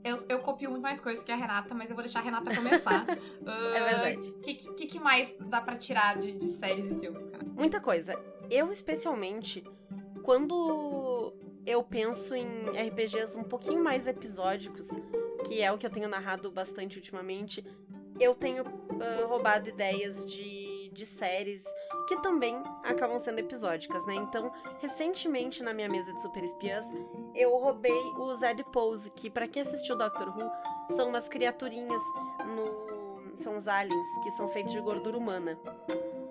eu, eu copio muito mais coisas que a Renata, mas eu vou deixar a Renata começar. uh, é verdade. O que, que, que, mais dá para tirar de, de, séries e filmes, cara? Muita coisa. Eu, especialmente, quando eu penso em RPGs um pouquinho mais episódicos, que é o que eu tenho narrado bastante ultimamente, eu tenho uh, roubado ideias de, de séries que também acabam sendo episódicas, né? Então, recentemente na minha mesa de super espiãs, eu roubei o Zed Pose, que para quem assistiu Doctor Who, são umas criaturinhas no são os aliens que são feitos de gordura humana.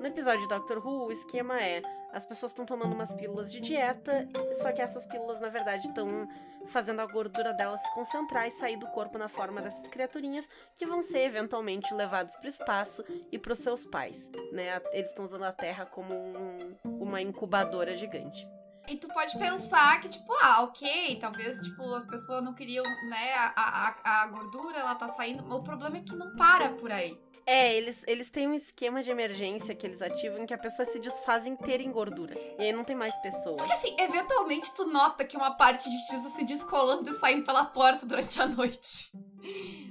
No episódio de Doctor Who, o esquema é as pessoas estão tomando umas pílulas de dieta, só que essas pílulas, na verdade, estão fazendo a gordura delas se concentrar e sair do corpo na forma dessas criaturinhas que vão ser eventualmente levados para o espaço e para os seus pais, né? Eles estão usando a Terra como um, uma incubadora gigante. E tu pode pensar que, tipo, ah, ok, talvez, tipo, as pessoas não queriam, né, a, a, a gordura, ela tá saindo. O problema é que não para por aí. É, eles, eles têm um esquema de emergência que eles ativam em que a pessoa se desfaz inteira em gordura. E aí não tem mais pessoas. Porque assim, eventualmente tu nota que uma parte de ti está se descolando e saindo pela porta durante a noite.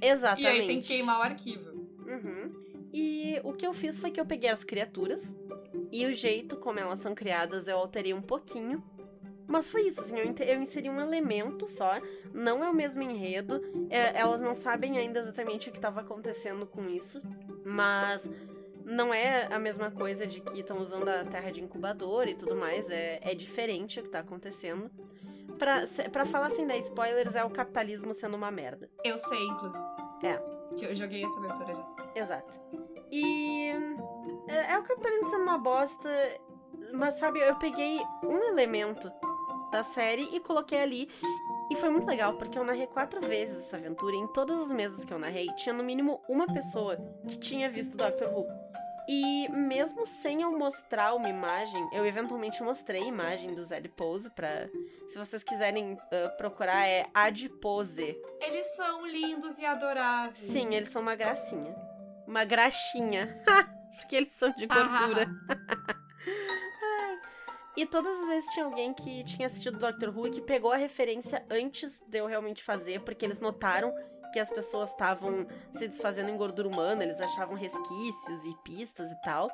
Exatamente. E aí tem que queimar o arquivo. Uhum. E o que eu fiz foi que eu peguei as criaturas e o jeito como elas são criadas eu alterei um pouquinho mas foi isso, assim, eu, eu inseri um elemento só, não é o mesmo enredo, é, elas não sabem ainda exatamente o que estava acontecendo com isso, mas não é a mesma coisa de que estão usando a terra de incubador e tudo mais, é, é diferente o que tá acontecendo. Pra, pra falar assim, né, spoilers, é o capitalismo sendo uma merda. Eu sei, inclusive. É. Que eu joguei essa aventura já. Exato. E. É, é o capitalismo sendo uma bosta, mas sabe, eu peguei um elemento da série e coloquei ali. E foi muito legal, porque eu narrei quatro vezes essa aventura. E em todas as mesas que eu narrei, tinha no mínimo uma pessoa que tinha visto Doctor Who. E mesmo sem eu mostrar uma imagem, eu eventualmente mostrei a imagem do Zed Pose pra. Se vocês quiserem uh, procurar, é Adipose. Eles são lindos e adoráveis. Sim, eles são uma gracinha. Uma graxinha. porque eles são de gordura. E todas as vezes tinha alguém que tinha assistido Doctor Who e que pegou a referência antes de eu realmente fazer, porque eles notaram que as pessoas estavam se desfazendo em gordura humana, eles achavam resquícios e pistas e tal.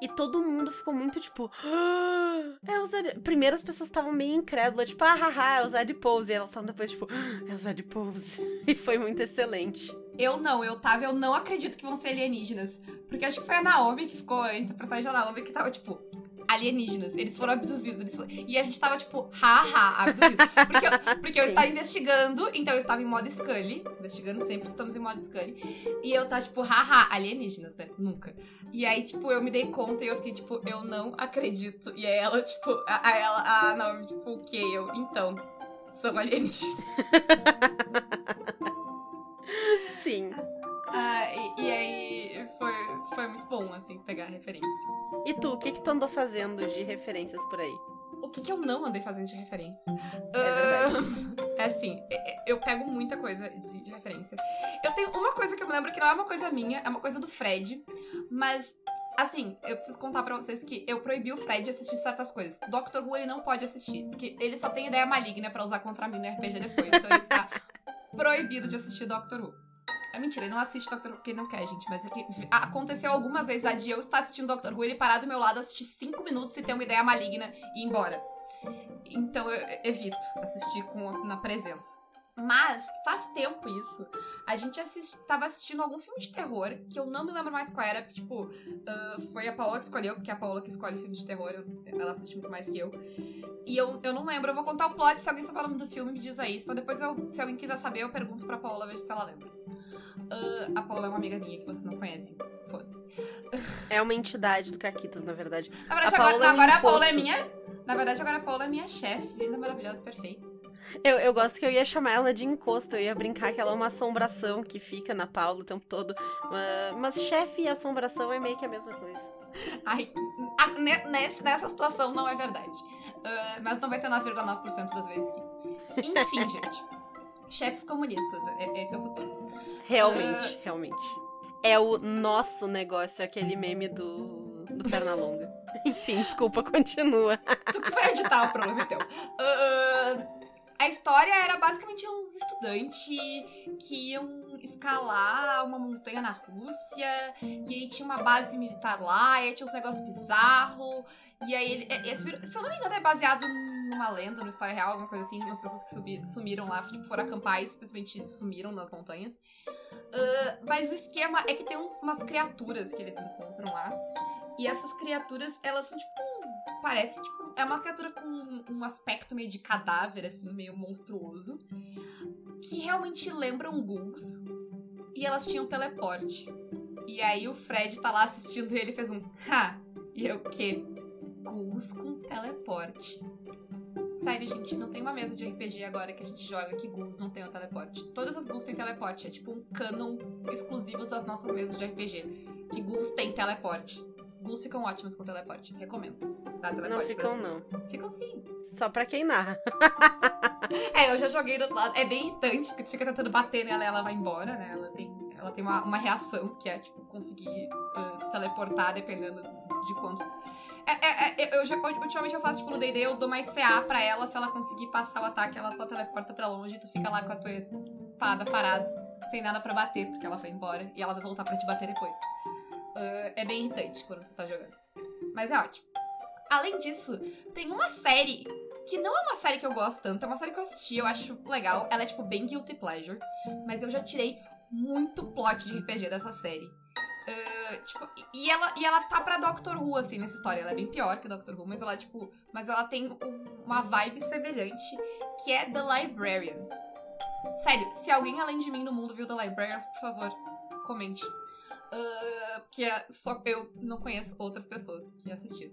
E todo mundo ficou muito tipo. Ah, é. Primeiro as pessoas estavam meio incrédulas, tipo, ah, haha, é Zed Pose. E elas estavam depois, tipo, ah, é Zed Pose. E foi muito excelente. Eu não, eu tava, eu não acredito que vão ser alienígenas. Porque acho que foi a Naomi que ficou, a interpretagem da Naomi que tava tipo, alienígenas. Eles foram abduzidos. Eles foram... E a gente tava, tipo, haha, abduzidos. Porque eu, porque eu estava investigando, então eu estava em modo Scully. Investigando sempre, estamos em modo Scully. E eu tava, tipo, haha, alienígenas, né? Nunca. E aí, tipo, eu me dei conta e eu fiquei, tipo, eu não acredito. E aí ela, tipo, a, a ela, a Naomi, tipo, o que? Eu, então, são alienígenas. Sim. Ah, e, e aí foi, foi muito bom, assim, pegar a referência. E tu, o que que tu andou fazendo de referências por aí? O que, que eu não andei fazendo de referência? É verdade. Ah, é assim, é- é- eu pego muita coisa de, de referência. Eu tenho uma coisa que eu me lembro que não é uma coisa minha, é uma coisa do Fred. Mas, assim, eu preciso contar pra vocês que eu proibi o Fred de assistir certas coisas. Doctor Who ele não pode assistir, porque ele só tem ideia maligna pra usar contra mim no RPG depois. Então ele está proibido de assistir Doctor Who. É mentira, ele não assiste Doctor Who porque não quer, gente. Mas é que aconteceu algumas vezes a de eu estar assistindo Doctor Who, ele parar do meu lado, assistir cinco minutos e ter uma ideia maligna e ir embora. Então eu evito assistir com, na presença. Mas faz tempo isso. A gente assisti, tava assistindo algum filme de terror, que eu não me lembro mais qual era, porque, tipo, ah, foi a Paola que escolheu, porque é a Paola que escolhe filme de terror, eu- ela assiste muito mais que eu. E eu, eu não lembro, eu vou contar o plot, se alguém souber o nome do filme, me diz aí. Então depois, eu, se alguém quiser saber, eu pergunto pra Paola, vejo se ela lembra. Ah, a Paola é uma amiga minha que vocês não conhecem. Foda-se. É uma entidade do Caquitas, na verdade. Na verdade, A agora, Paola é um agora a Paola é minha. Na verdade, agora a Paola é minha chefe, linda, maravilhosa, perfeita. Eu, eu gosto que eu ia chamar ela de encosto, eu ia brincar que ela é uma assombração que fica na Paula o tempo todo. Mas chefe e assombração é meio que a mesma coisa. Ai, a- ne- nesse- nessa situação não é verdade. Ah, mas 99,9% das vezes sim. Enfim, gente. Chefes comunistas, esse é o futuro. Realmente, realmente. É o nosso negócio, aquele meme do, do Pernalonga. Enfim, desculpa, continua. Tu que vai editar o problema é teu. A história era basicamente uns estudantes que iam escalar uma montanha na Rússia, e aí tinha uma base militar lá, e aí tinha uns negócios bizarros, e aí ele. é- esse se eu não me engano, é baseado numa lenda, numa história real, alguma coisa assim, de umas pessoas que subi- sumiram lá, tipo, foram acampar e simplesmente sumiram nas montanhas. Ah, mas o esquema é que tem uns, umas criaturas que eles encontram lá. E essas criaturas, elas são tipo. Parece, tipo. É uma criatura com um, aspecto meio de cadáver, assim, meio monstruoso. Que realmente lembram ghouls. E elas tinham teleporte. E aí o Fred tá lá assistindo e ele fez um. Ha! E eu, o quê? Ghouls com teleporte. Sério, gente, não tem uma mesa de RPG agora que a gente joga que ghouls não tenham teleporte. Todas as ghouls têm teleporte. É tipo um canon exclusivo das nossas mesas de RPG. Que ghouls têm teleporte. Ghouls ficam ótimas com teleporte. Recomendo. Dá teleporte Não ficam, não. Ficam sim. Só pra quem narra. É, eu já joguei do outro lado. É bem irritante, porque tu fica tentando bater nela e ela vai embora, né? Ela tem, ela tem uma, uma reação que é, tipo, conseguir ah, teleportar dependendo de quanto. É, é, é, eu já, ultimamente eu faço, tipo, no DD, eu dou mais CA pra ela, se ela conseguir passar o ataque, ela só teleporta pra longe, tu fica lá com a tua espada parado, sem nada pra bater, porque ela foi embora, e ela vai voltar pra te bater depois. Ah, é bem irritante quando tu tá jogando. Mas é ótimo. Além disso, tem uma série que não é uma série que eu gosto tanto, é uma série que eu assisti, eu acho legal. Ela é, tipo, bem guilty pleasure. Mas eu já tirei muito plot de RPG dessa série. Ah, tipo, e ela, e ela tá pra Doctor Who, assim, nessa história. Ela é bem pior que Doctor Who, mas ela, tipo. Mas ela tem um- uma vibe semelhante, que é The Librarians. Sério, se alguém além de mim no mundo viu The Librarians, por favor, comente. Ah, que é só eu não conheço outras pessoas que assistiram.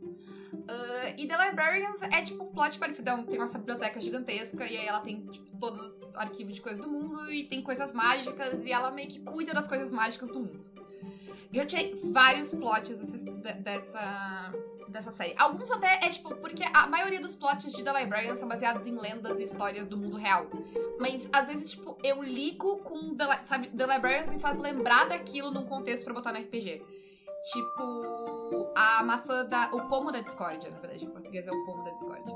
Ah, e The Librarians é tipo um plot parecido. É Tem uma biblioteca gigantesca e aí ela tem tipo, todo o arquivo de coisas do mundo e tem coisas mágicas e ela meio que cuida das coisas mágicas do mundo. E eu tirei vários plots dessa, dessa série. Alguns até é tipo, porque a maioria dos plots de The Librarians são baseados em lendas e histórias do mundo real. Mas às vezes, tipo, eu ligo com The, sabe, The Librarians me faz lembrar daquilo num contexto pra botar no RPG. Tipo, a maçã da. O pomo da discórdia, na verdade, em português é o pomo da discórdia.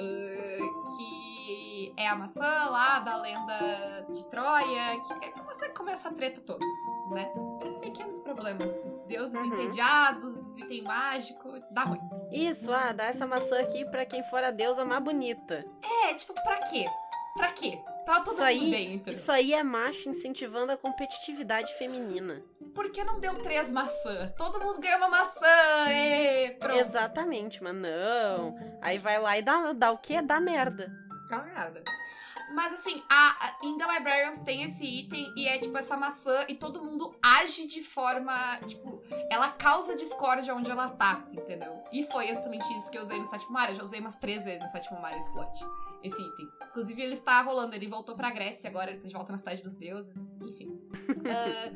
Ah, que é a maçã lá da lenda de Troia, que é como você começa a treta toda, né? Pequenos problemas, assim. Deuses Uhum. entediados, item mágico, dá ruim. Isso, ah, dá essa maçã aqui pra quem for a deusa mais bonita. É, tipo, pra quê? Pra quê? Tava todo Isso mundo aí, entendeu? isso aí é macho incentivando a competitividade feminina. Por que não deu três maçãs? Todo mundo ganha uma maçã! ê, pronto. Exatamente, mas não. Aí vai lá e dá, dá o quê? Dá merda. Tá merda. Mas assim, a, a, in The Librarians tem esse item e é tipo essa maçã e todo mundo age de forma, tipo, ela causa discórdia onde ela tá, entendeu? E foi exatamente isso que eu usei no sétimo mar. Eu já usei umas três vezes no sétimo mar esse plot, esse item. Inclusive ele está rolando, ele voltou pra Grécia agora, ele tá volta na Cidade dos Deuses, enfim. Ah,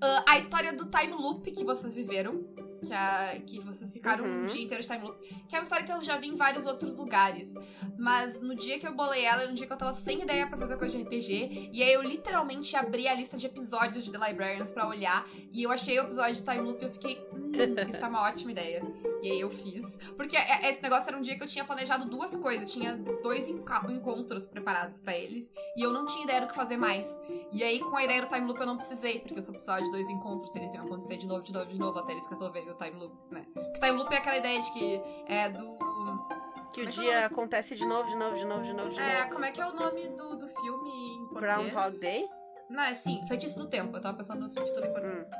ah, a história do time loop que vocês viveram, que, a, que vocês ficaram um Uhum. dia inteiro de time loop, que é uma história que eu já vi em vários outros lugares. Mas no dia que eu bolei ela, era um dia que eu tava sem ideia pra fazer coisa de RPG. E aí eu literalmente abri a lista de episódios de The Librarians pra olhar. E eu achei o episódio de Time Loop e eu fiquei, hum, isso é uma ótima ideia. E aí eu fiz. Porque é- esse negócio era um dia que eu tinha planejado duas coisas. Eu tinha dois encontros preparados pra eles. E eu não tinha ideia do que fazer mais. E aí, com a ideia do Time Loop, eu não precisei. Porque eu só precisava de dois encontros. Eles iam acontecer de novo, de novo, de novo. Até eles resolverem o Time Loop, né? Porque Time Loop é aquela ideia de que é do Que o Como é que é o dia acontece de novo, de novo, de novo, de novo, de É, novo. como é que é o nome do, do filme em português? Groundhog Day? Não, é sim, Feitiço do Tempo. Eu tava pensando no filme de tudo em português. Hum.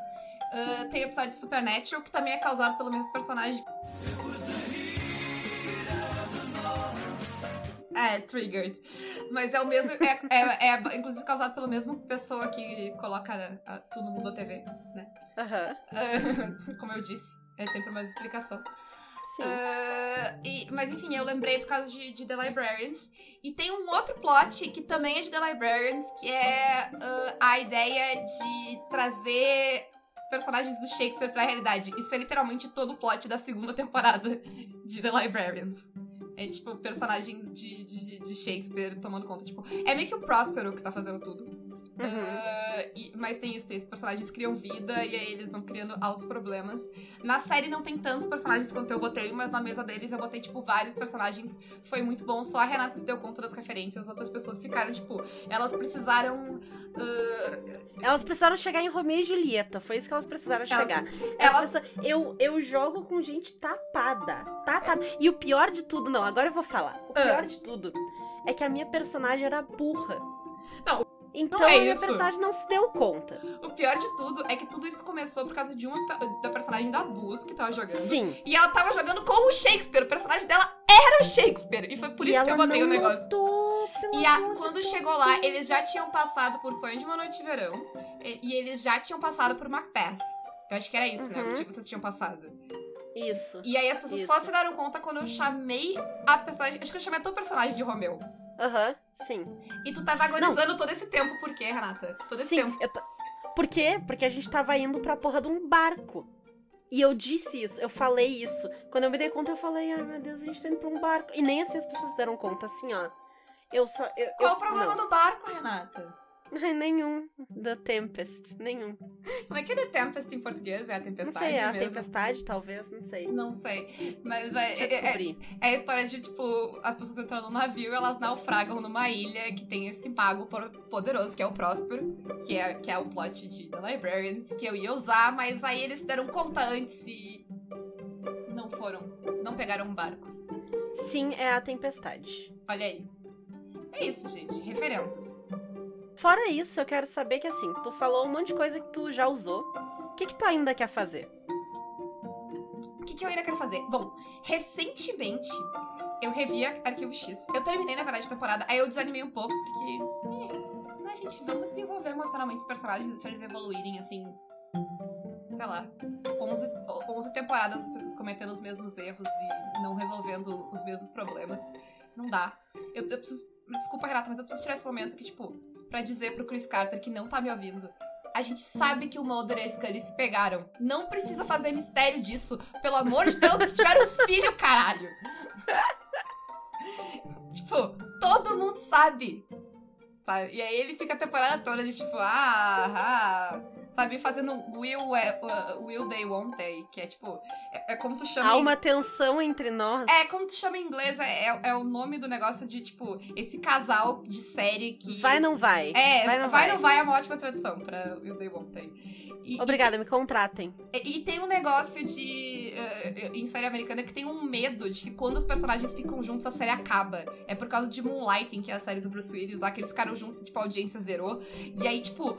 Ah, tem o episódio de Supernatural, que também é causado pelo mesmo personagem. É, Triggered. Mas é o mesmo. É, é, é, inclusive causado pela mesma pessoa que coloca a, tudo no mundo da TV. Aham. Ah, como eu disse. É sempre uma explicação. Sim. Ah, e- mas enfim, eu lembrei por causa de, de The Librarians. E tem um outro plot que também é de The Librarians, que é ah, a ideia de trazer personagens do Shakespeare pra realidade. Isso é literalmente todo o plot da segunda temporada de The Librarians. É tipo personagens de, de, de Shakespeare tomando conta. Tipo, é meio que o Próspero que tá fazendo tudo. Uhum. Ah, e- mas tem isso, esses personagens criam vida e aí eles vão criando altos problemas. Na série não tem tantos personagens quanto eu botei, mas na mesa deles eu botei, tipo, vários personagens. Foi muito bom. Só a Renata se deu conta das referências, as outras pessoas ficaram, tipo, elas precisaram. ah, Elas precisaram chegar em Romeo e Julieta. Foi isso que elas precisaram Elas- chegar. elas- eu, eu jogo com gente tapada. Tapada. E o pior de tudo, não, agora eu vou falar. O Ah. pior de tudo é que a minha personagem era burra. Não, Então é a minha isso. personagem não se deu conta. o pior de tudo é que tudo isso começou por causa de uma da personagem da Bus que tava jogando. Sim. E ela tava jogando com o Shakespeare. O personagem dela era o Shakespeare. E foi por e isso que eu botei o negócio. notou, E a- quando Deus, chegou lá, Deus. eles já tinham passado por Sonho de uma Noite de Verão. E, e eles já tinham passado por Macbeth. Eu acho que era isso, né? Uhum. O que vocês tinham passado. Isso. E aí as pessoas só Isso. se deram conta quando eu chamei a personagem. Acho que eu chamei a tua personagem de Romeu. Aham, sim. E tu tava agonizando todo esse tempo, por quê, Renata? Todo esse Sim, tempo. eu ta- Por quê? Porque a gente tava indo pra porra de um barco. E eu disse isso, eu falei isso. Quando eu me dei conta, eu falei, ai meu Deus, a gente tá indo pra um barco. E nem assim as pessoas deram conta, assim, ó. Eu só. Eu, Qual eu- o problema não. do barco, Renata? Nenhum. The Tempest. Nenhum. Como é que é The Tempest em português? É a Não tempestade sei, é a mesmo? tempestade, talvez, não sei. Não sei. Mas é, é- é-. É a história de, tipo, as pessoas entrando no navio e elas naufragam numa ilha que tem esse mago poderoso, que é o Próspero, que é, que é o plot de The Librarians, que eu ia usar, mas aí eles se deram conta antes e não foram, não pegaram um barco. Sim, é a tempestade. Olha aí. É isso, gente. Referências. Fora isso, eu quero saber que assim, tu falou um monte de coisa que tu já usou. O que, que tu ainda quer fazer? O que, que eu ainda quero fazer? Bom, recentemente eu revi Arquivo X. Eu terminei, na verdade, a temporada, aí eu desanimei um pouco, porque. eh, né, gente, vamos desenvolver emocionalmente os personagens, deixar eles evoluírem, assim. Sei lá. 11, 11 temporadas as pessoas cometendo os mesmos erros e não resolvendo os mesmos problemas. Não dá. Eu, eu preciso. Desculpa, Renata, mas eu preciso tirar esse momento que, tipo, pra dizer pro Chris Carter que não tá me ouvindo. A gente sabe que o Mulder e a Scully se pegaram. Não precisa fazer mistério disso. Pelo amor de Deus, eles tiveram um filho, caralho. tipo, todo mundo sabe. Sabe? E aí ele fica a temporada toda de tipo, ah, ah sabe, fazendo will, é, uh, will they, won't they, que é tipo, é, é como tu chama... Há em- uma tensão entre nós. É, como tu chama em inglês, é, é, é o nome do negócio de, tipo, esse casal de série que... Vai, não vai. É, vai, não vai, vai. não vai é uma ótima tradução pra Will They Won't They. E, Obrigada, me contratem. e, e tem um negócio de. eh, em série americana que tem um medo de que quando os personagens ficam juntos, a série acaba. É por causa de Moonlighting, que é a série do Bruce Willis lá, que eles ficaram juntos e, tipo, a audiência zerou. E aí, tipo,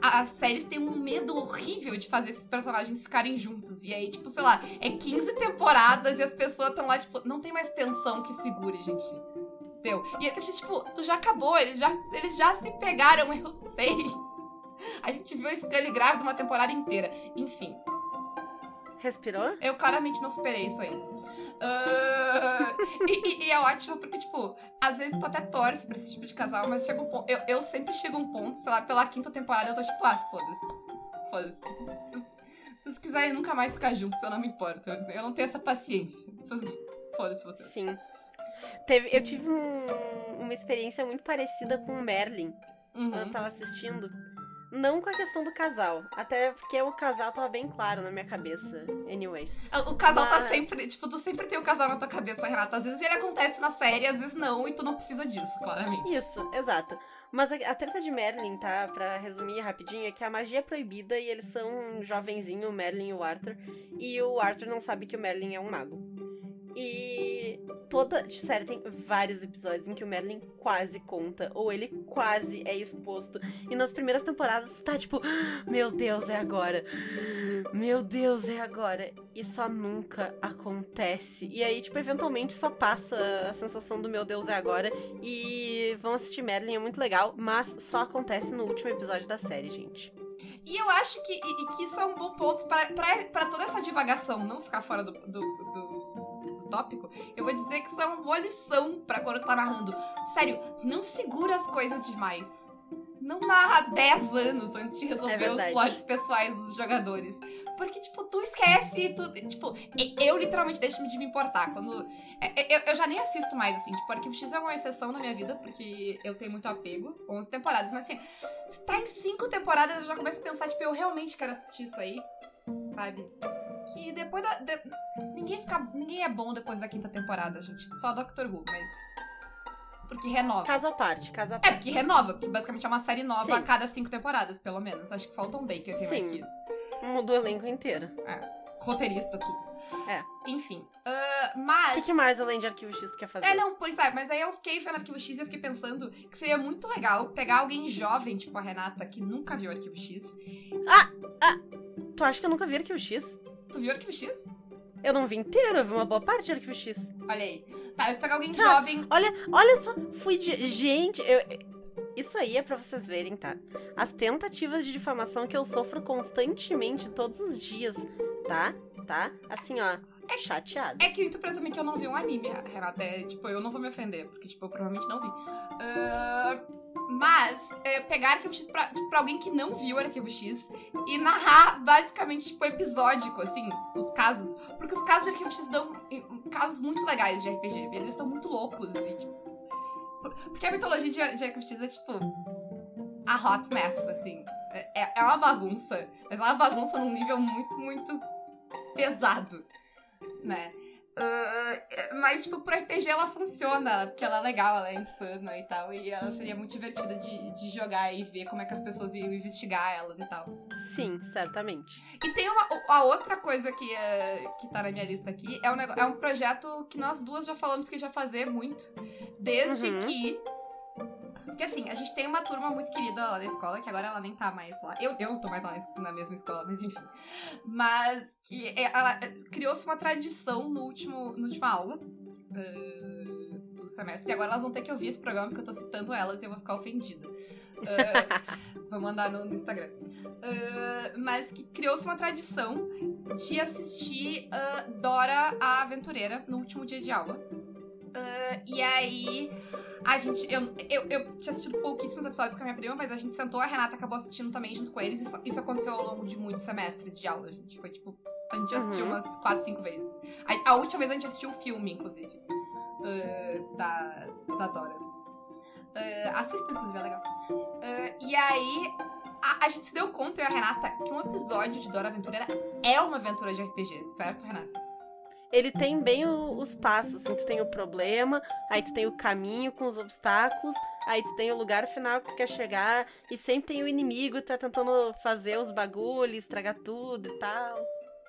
a, a, as séries têm um medo horrível de fazer esses personagens ficarem juntos. E aí, tipo, sei lá, é 15 temporadas e as pessoas estão lá, tipo, não tem mais tensão que segure, gente. Deu. E é tipo, tu já acabou, eles já, eles já se pegaram, eu sei. A gente viu a Scully grávida uma temporada inteira. Enfim. Respirou? Eu claramente não superei isso aí. Uh, e, e, é ótimo porque, tipo, às vezes tu até torce pra esse tipo de casal, mas chega um ponto. Eu, eu sempre chego a um ponto, sei lá, pela quinta temporada eu tô tipo, ah, foda-se. Foda-se. Se, se vocês quiserem nunca mais ficar juntos, eu não me importo. Eu, eu não tenho essa paciência. Foda-se vocês. Sim. Teve, eu tive um, uma experiência muito parecida com o Merlin. Uhum. Quando eu tava assistindo. Não com a questão do casal. Até porque o casal tava bem claro na minha cabeça. Anyways. O casal tá Mas... tá sempre. Tipo, tu sempre tem o casal na tua cabeça, Renata. Às vezes ele acontece na série, às vezes não, e tu não precisa disso, claramente. Isso, exato. Mas a, a treta de Merlin, tá? Pra resumir rapidinho, é que a magia é proibida e eles são um jovenzinho, o Merlin e o Arthur. E o Arthur não sabe que o Merlin é um mago. E toda. Sério, tem vários episódios em que o Merlin quase conta, ou ele quase é exposto. E nas primeiras temporadas tá tipo, meu Deus, é agora. Meu Deus, é agora. E só nunca acontece. E aí, tipo, eventualmente só passa a sensação do meu Deus, é agora. E vão assistir Merlin, é muito legal, mas só acontece no último episódio da série, gente. E eu acho que, e, que isso é um bom ponto para toda essa divagação não ficar fora do, do, do tópico, eu vou dizer que isso é uma boa lição para quando tá narrando. Sério, não segura as coisas demais. Não narra 10 anos antes de resolver é os plots pessoais dos jogadores. Porque, tipo, tu esquece, tu. Tipo, eu literalmente deixo de me importar. Quando. É, é, eu, eu já nem assisto mais, assim. Tipo, Arquivo X é uma exceção na minha vida, porque eu tenho muito apego. 11 temporadas. Mas, assim, se tá em 5 temporadas, eu já começo a pensar, tipo, eu realmente quero assistir isso aí. Sabe? Que depois da. De... Ninguém, ninguém é bom depois da quinta temporada, gente. Só Doctor Who, mas. Porque renova. Caso à parte, caso à parte. É, porque renova, porque basicamente é uma série nova Sim. a cada cinco temporadas, pelo menos. Acho que só o Tom Baker tem Sim. mais que isso. Muda o elenco inteiro. É. Roteirista, tudo. É. Enfim. Uh, mas. O que, que, mais além de Arquivo X tu quer fazer? É, não, por isso, mas aí eu fiquei vendo Arquivo X e eu fiquei pensando que seria muito legal pegar alguém jovem, tipo a Renata, que nunca viu Arquivo X. Ah! ah tu acha que eu nunca vi Arquivo X? Tu viu Arquivo X? Eu não vi inteiro, eu vi uma boa parte de Arquivo X. Olha aí. Tá, eu vou pegar alguém tá, jovem. Olha, olha só, fui de. Gente, eu. Isso aí é pra vocês verem, tá? As tentativas de difamação que eu sofro constantemente todos os dias, tá? Tá? Assim, ó. É chateado. É que tu presume que eu não vi um anime, Renata. É, tipo, eu não vou me ofender, porque, tipo, eu provavelmente não vi. Uh, mas, é, pegar Arquivo X pra, pra alguém que não viu Arquivo X e narrar, basicamente, tipo, episódico, assim, os casos. Porque os casos de Arquivo X dão casos muito legais de RPG. Eles estão muito loucos. E, tipo, porque a mitologia de, de Arquivo X é, tipo, a hot mess, assim. É, é uma bagunça. Mas é uma bagunça num nível muito, muito pesado, né? Uh, mas, tipo, pro RPG ela funciona, porque ela é legal, ela é insana e tal. E ela seria muito divertida de, de jogar e ver como é que as pessoas iam investigar elas e tal. Sim, certamente. E tem uma a outra coisa que, uh, que tá na minha lista aqui, é um, é um projeto que nós duas já falamos que já fazer muito. Desde uhum. que porque assim, a gente tem uma turma muito querida lá da escola, que agora ela nem tá mais lá. Eu, eu não tô mais lá na mesma escola, mas enfim. Mas que é, ela criou-se uma tradição no último, na última aula. Uh, do semestre. E agora elas vão ter que ouvir esse programa porque eu tô citando elas e eu vou ficar ofendida. Uh, vou mandar no, no Instagram. Uh, mas que criou-se uma tradição de assistir Dora a Aventureira no último dia de aula. Uh, e aí, a gente. Eu, eu, eu tinha assistido pouquíssimos episódios com a minha prima, mas a gente sentou, a Renata acabou assistindo também junto com eles. Isso, isso aconteceu ao longo de muitos semestres de aula, gente. Foi tipo. A gente assistiu uhum. umas 4, 5 vezes. A, a, última vez a gente assistiu o filme, inclusive. Uh, da, da Dora. Uh, assista, inclusive, é legal. Uh, e aí, a, a, gente se deu conta, eu e a Renata, que um episódio de Dora Aventureira é uma aventura de RPG, certo, Renata? Ele tem bem o, os passos. Assim, tu tem o problema, aí tu tem o caminho com os obstáculos, aí tu tem o lugar final que tu quer chegar, e sempre tem o inimigo que tá tentando fazer os bagulhos, estragar tudo e tal.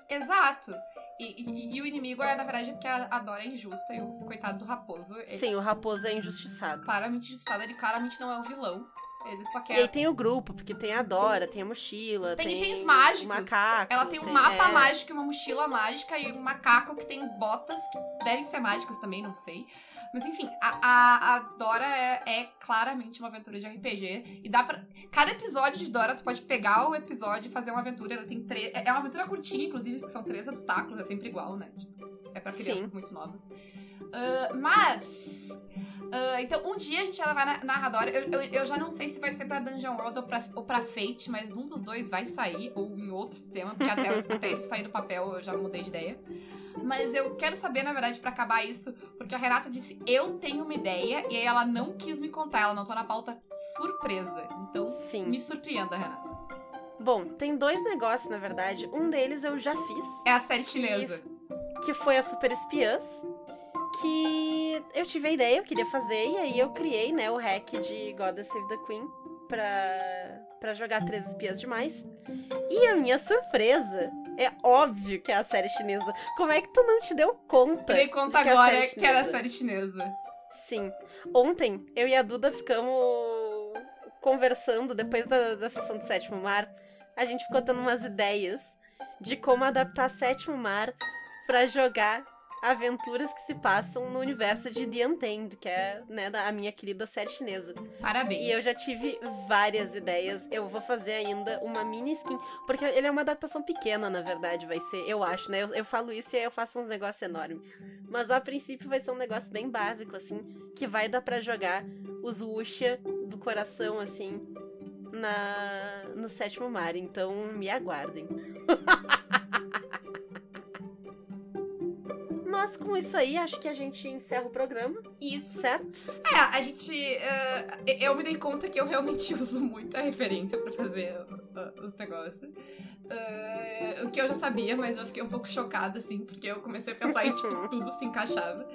Exato. E, e- e o inimigo é, na verdade, porque a, a Dora é injusta e o coitado do raposo, ele Sim, o raposo é injustiçado. claramente injustiçado, ele claramente não é um vilão. Ele só E quer. aí tem o grupo, porque tem a Dora, tem a mochila, Tem tem, itens mágicos. macaco. Ela tem um tem- mapa é. mágico, e uma mochila mágica e um macaco que tem botas que devem ser mágicas também, não sei. Mas enfim, a, a, a Dora é, é claramente uma aventura de RPG. E dá pra. Cada episódio de Dora, tu pode pegar o episódio e fazer uma aventura. Ela tem três. É uma aventura curtinha, inclusive, porque são três obstáculos, é sempre igual, né? Tipo, é pra crianças Sim. muito novas. Ah, mas. ah, então, um dia a gente vai na narradora. Eu, eu, eu já não sei se vai ser pra Dungeon World ou pra, ou pra Fate, mas um dos dois vai sair, ou em outro sistema, porque até, até isso sair do papel eu já mudei de ideia. Mas eu quero saber, na verdade, pra acabar isso, porque a Renata disse: Eu tenho uma ideia, e aí ela não quis me contar, ela não tá na pauta surpresa. Então, Sim. me surpreenda, Renata. Bom, tem dois negócios, na verdade. Um deles eu já fiz, É a série chinesa. Que foi a Super Espiãs. Que eu tive a ideia, eu queria fazer, e aí eu criei, né, o hack de Goddess Save the Queen pra, pra jogar três espiãs demais. E a minha surpresa é óbvio que é a série chinesa. Como é que tu não te deu conta? Eu dei conta é agora série que era a série chinesa. Sim. Ontem, eu e a Duda ficamos conversando depois da, da sessão do Sétimo Mar. A gente ficou tendo umas ideias de como adaptar Sétimo Mar pra jogar aventuras que se passam no universo de The Untamed, que é né, da a minha querida série chinesa. Parabéns. E eu já tive várias ideias. Eu vou fazer ainda uma mini skin. Porque ele é uma adaptação pequena, na verdade, vai ser, eu acho, né? Eu, eu falo isso e aí eu faço uns negócios enormes. Mas a princípio vai ser um negócio bem básico, assim, que vai dar pra jogar os Wuxia do coração, assim, na no sétimo mar. Então me aguardem. Mas com isso aí, acho que a gente encerra o programa, Isso. certo? É, a gente. eh, eu me dei conta que eu realmente uso muita referência pra fazer uh, os negócios. Eh, o que eu já sabia, mas eu fiquei um pouco chocada, assim, porque eu comecei a pensar e, tipo, tudo se encaixava.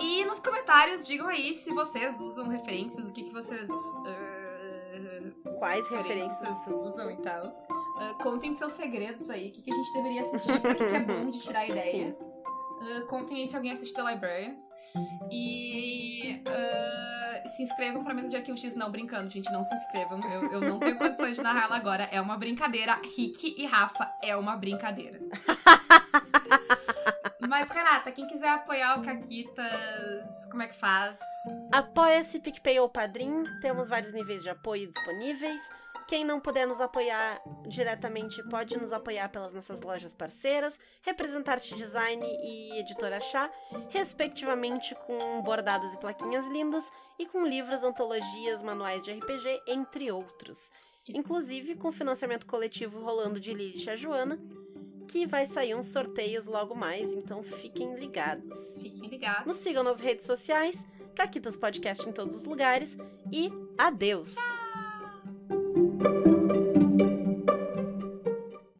E nos comentários, digam aí se vocês usam referências, o que, que vocês. eh, Quais referências vocês usam e tal. Ah, contem seus segredos aí, o que, que a gente deveria assistir, pra que, que é bom de tirar ideia. Ah, contem aí se alguém assiste The Librarians. E ah, se inscrevam pra mesa de arquivo X. Não, brincando, gente, não se inscrevam. Eu, eu não tenho condições de narrar ela agora. É uma brincadeira. Rick e Rafa é uma brincadeira. Mas, Renata, quem quiser apoiar o Caquitas, como é que faz? Apoia-se PicPay ou Padrim, temos vários níveis de apoio disponíveis. Quem não puder nos apoiar diretamente pode nos apoiar pelas nossas lojas parceiras, Representarte Design e Editora Chá, respectivamente com bordados e plaquinhas lindas e com livros, antologias, manuais de RPG, entre outros. Inclusive com financiamento coletivo rolando de Lilith a Joana, que vai sair uns sorteios logo mais, então fiquem ligados. Fiquem ligados. Nos sigam nas redes sociais, Caquitas Podcast em todos os lugares e adeus!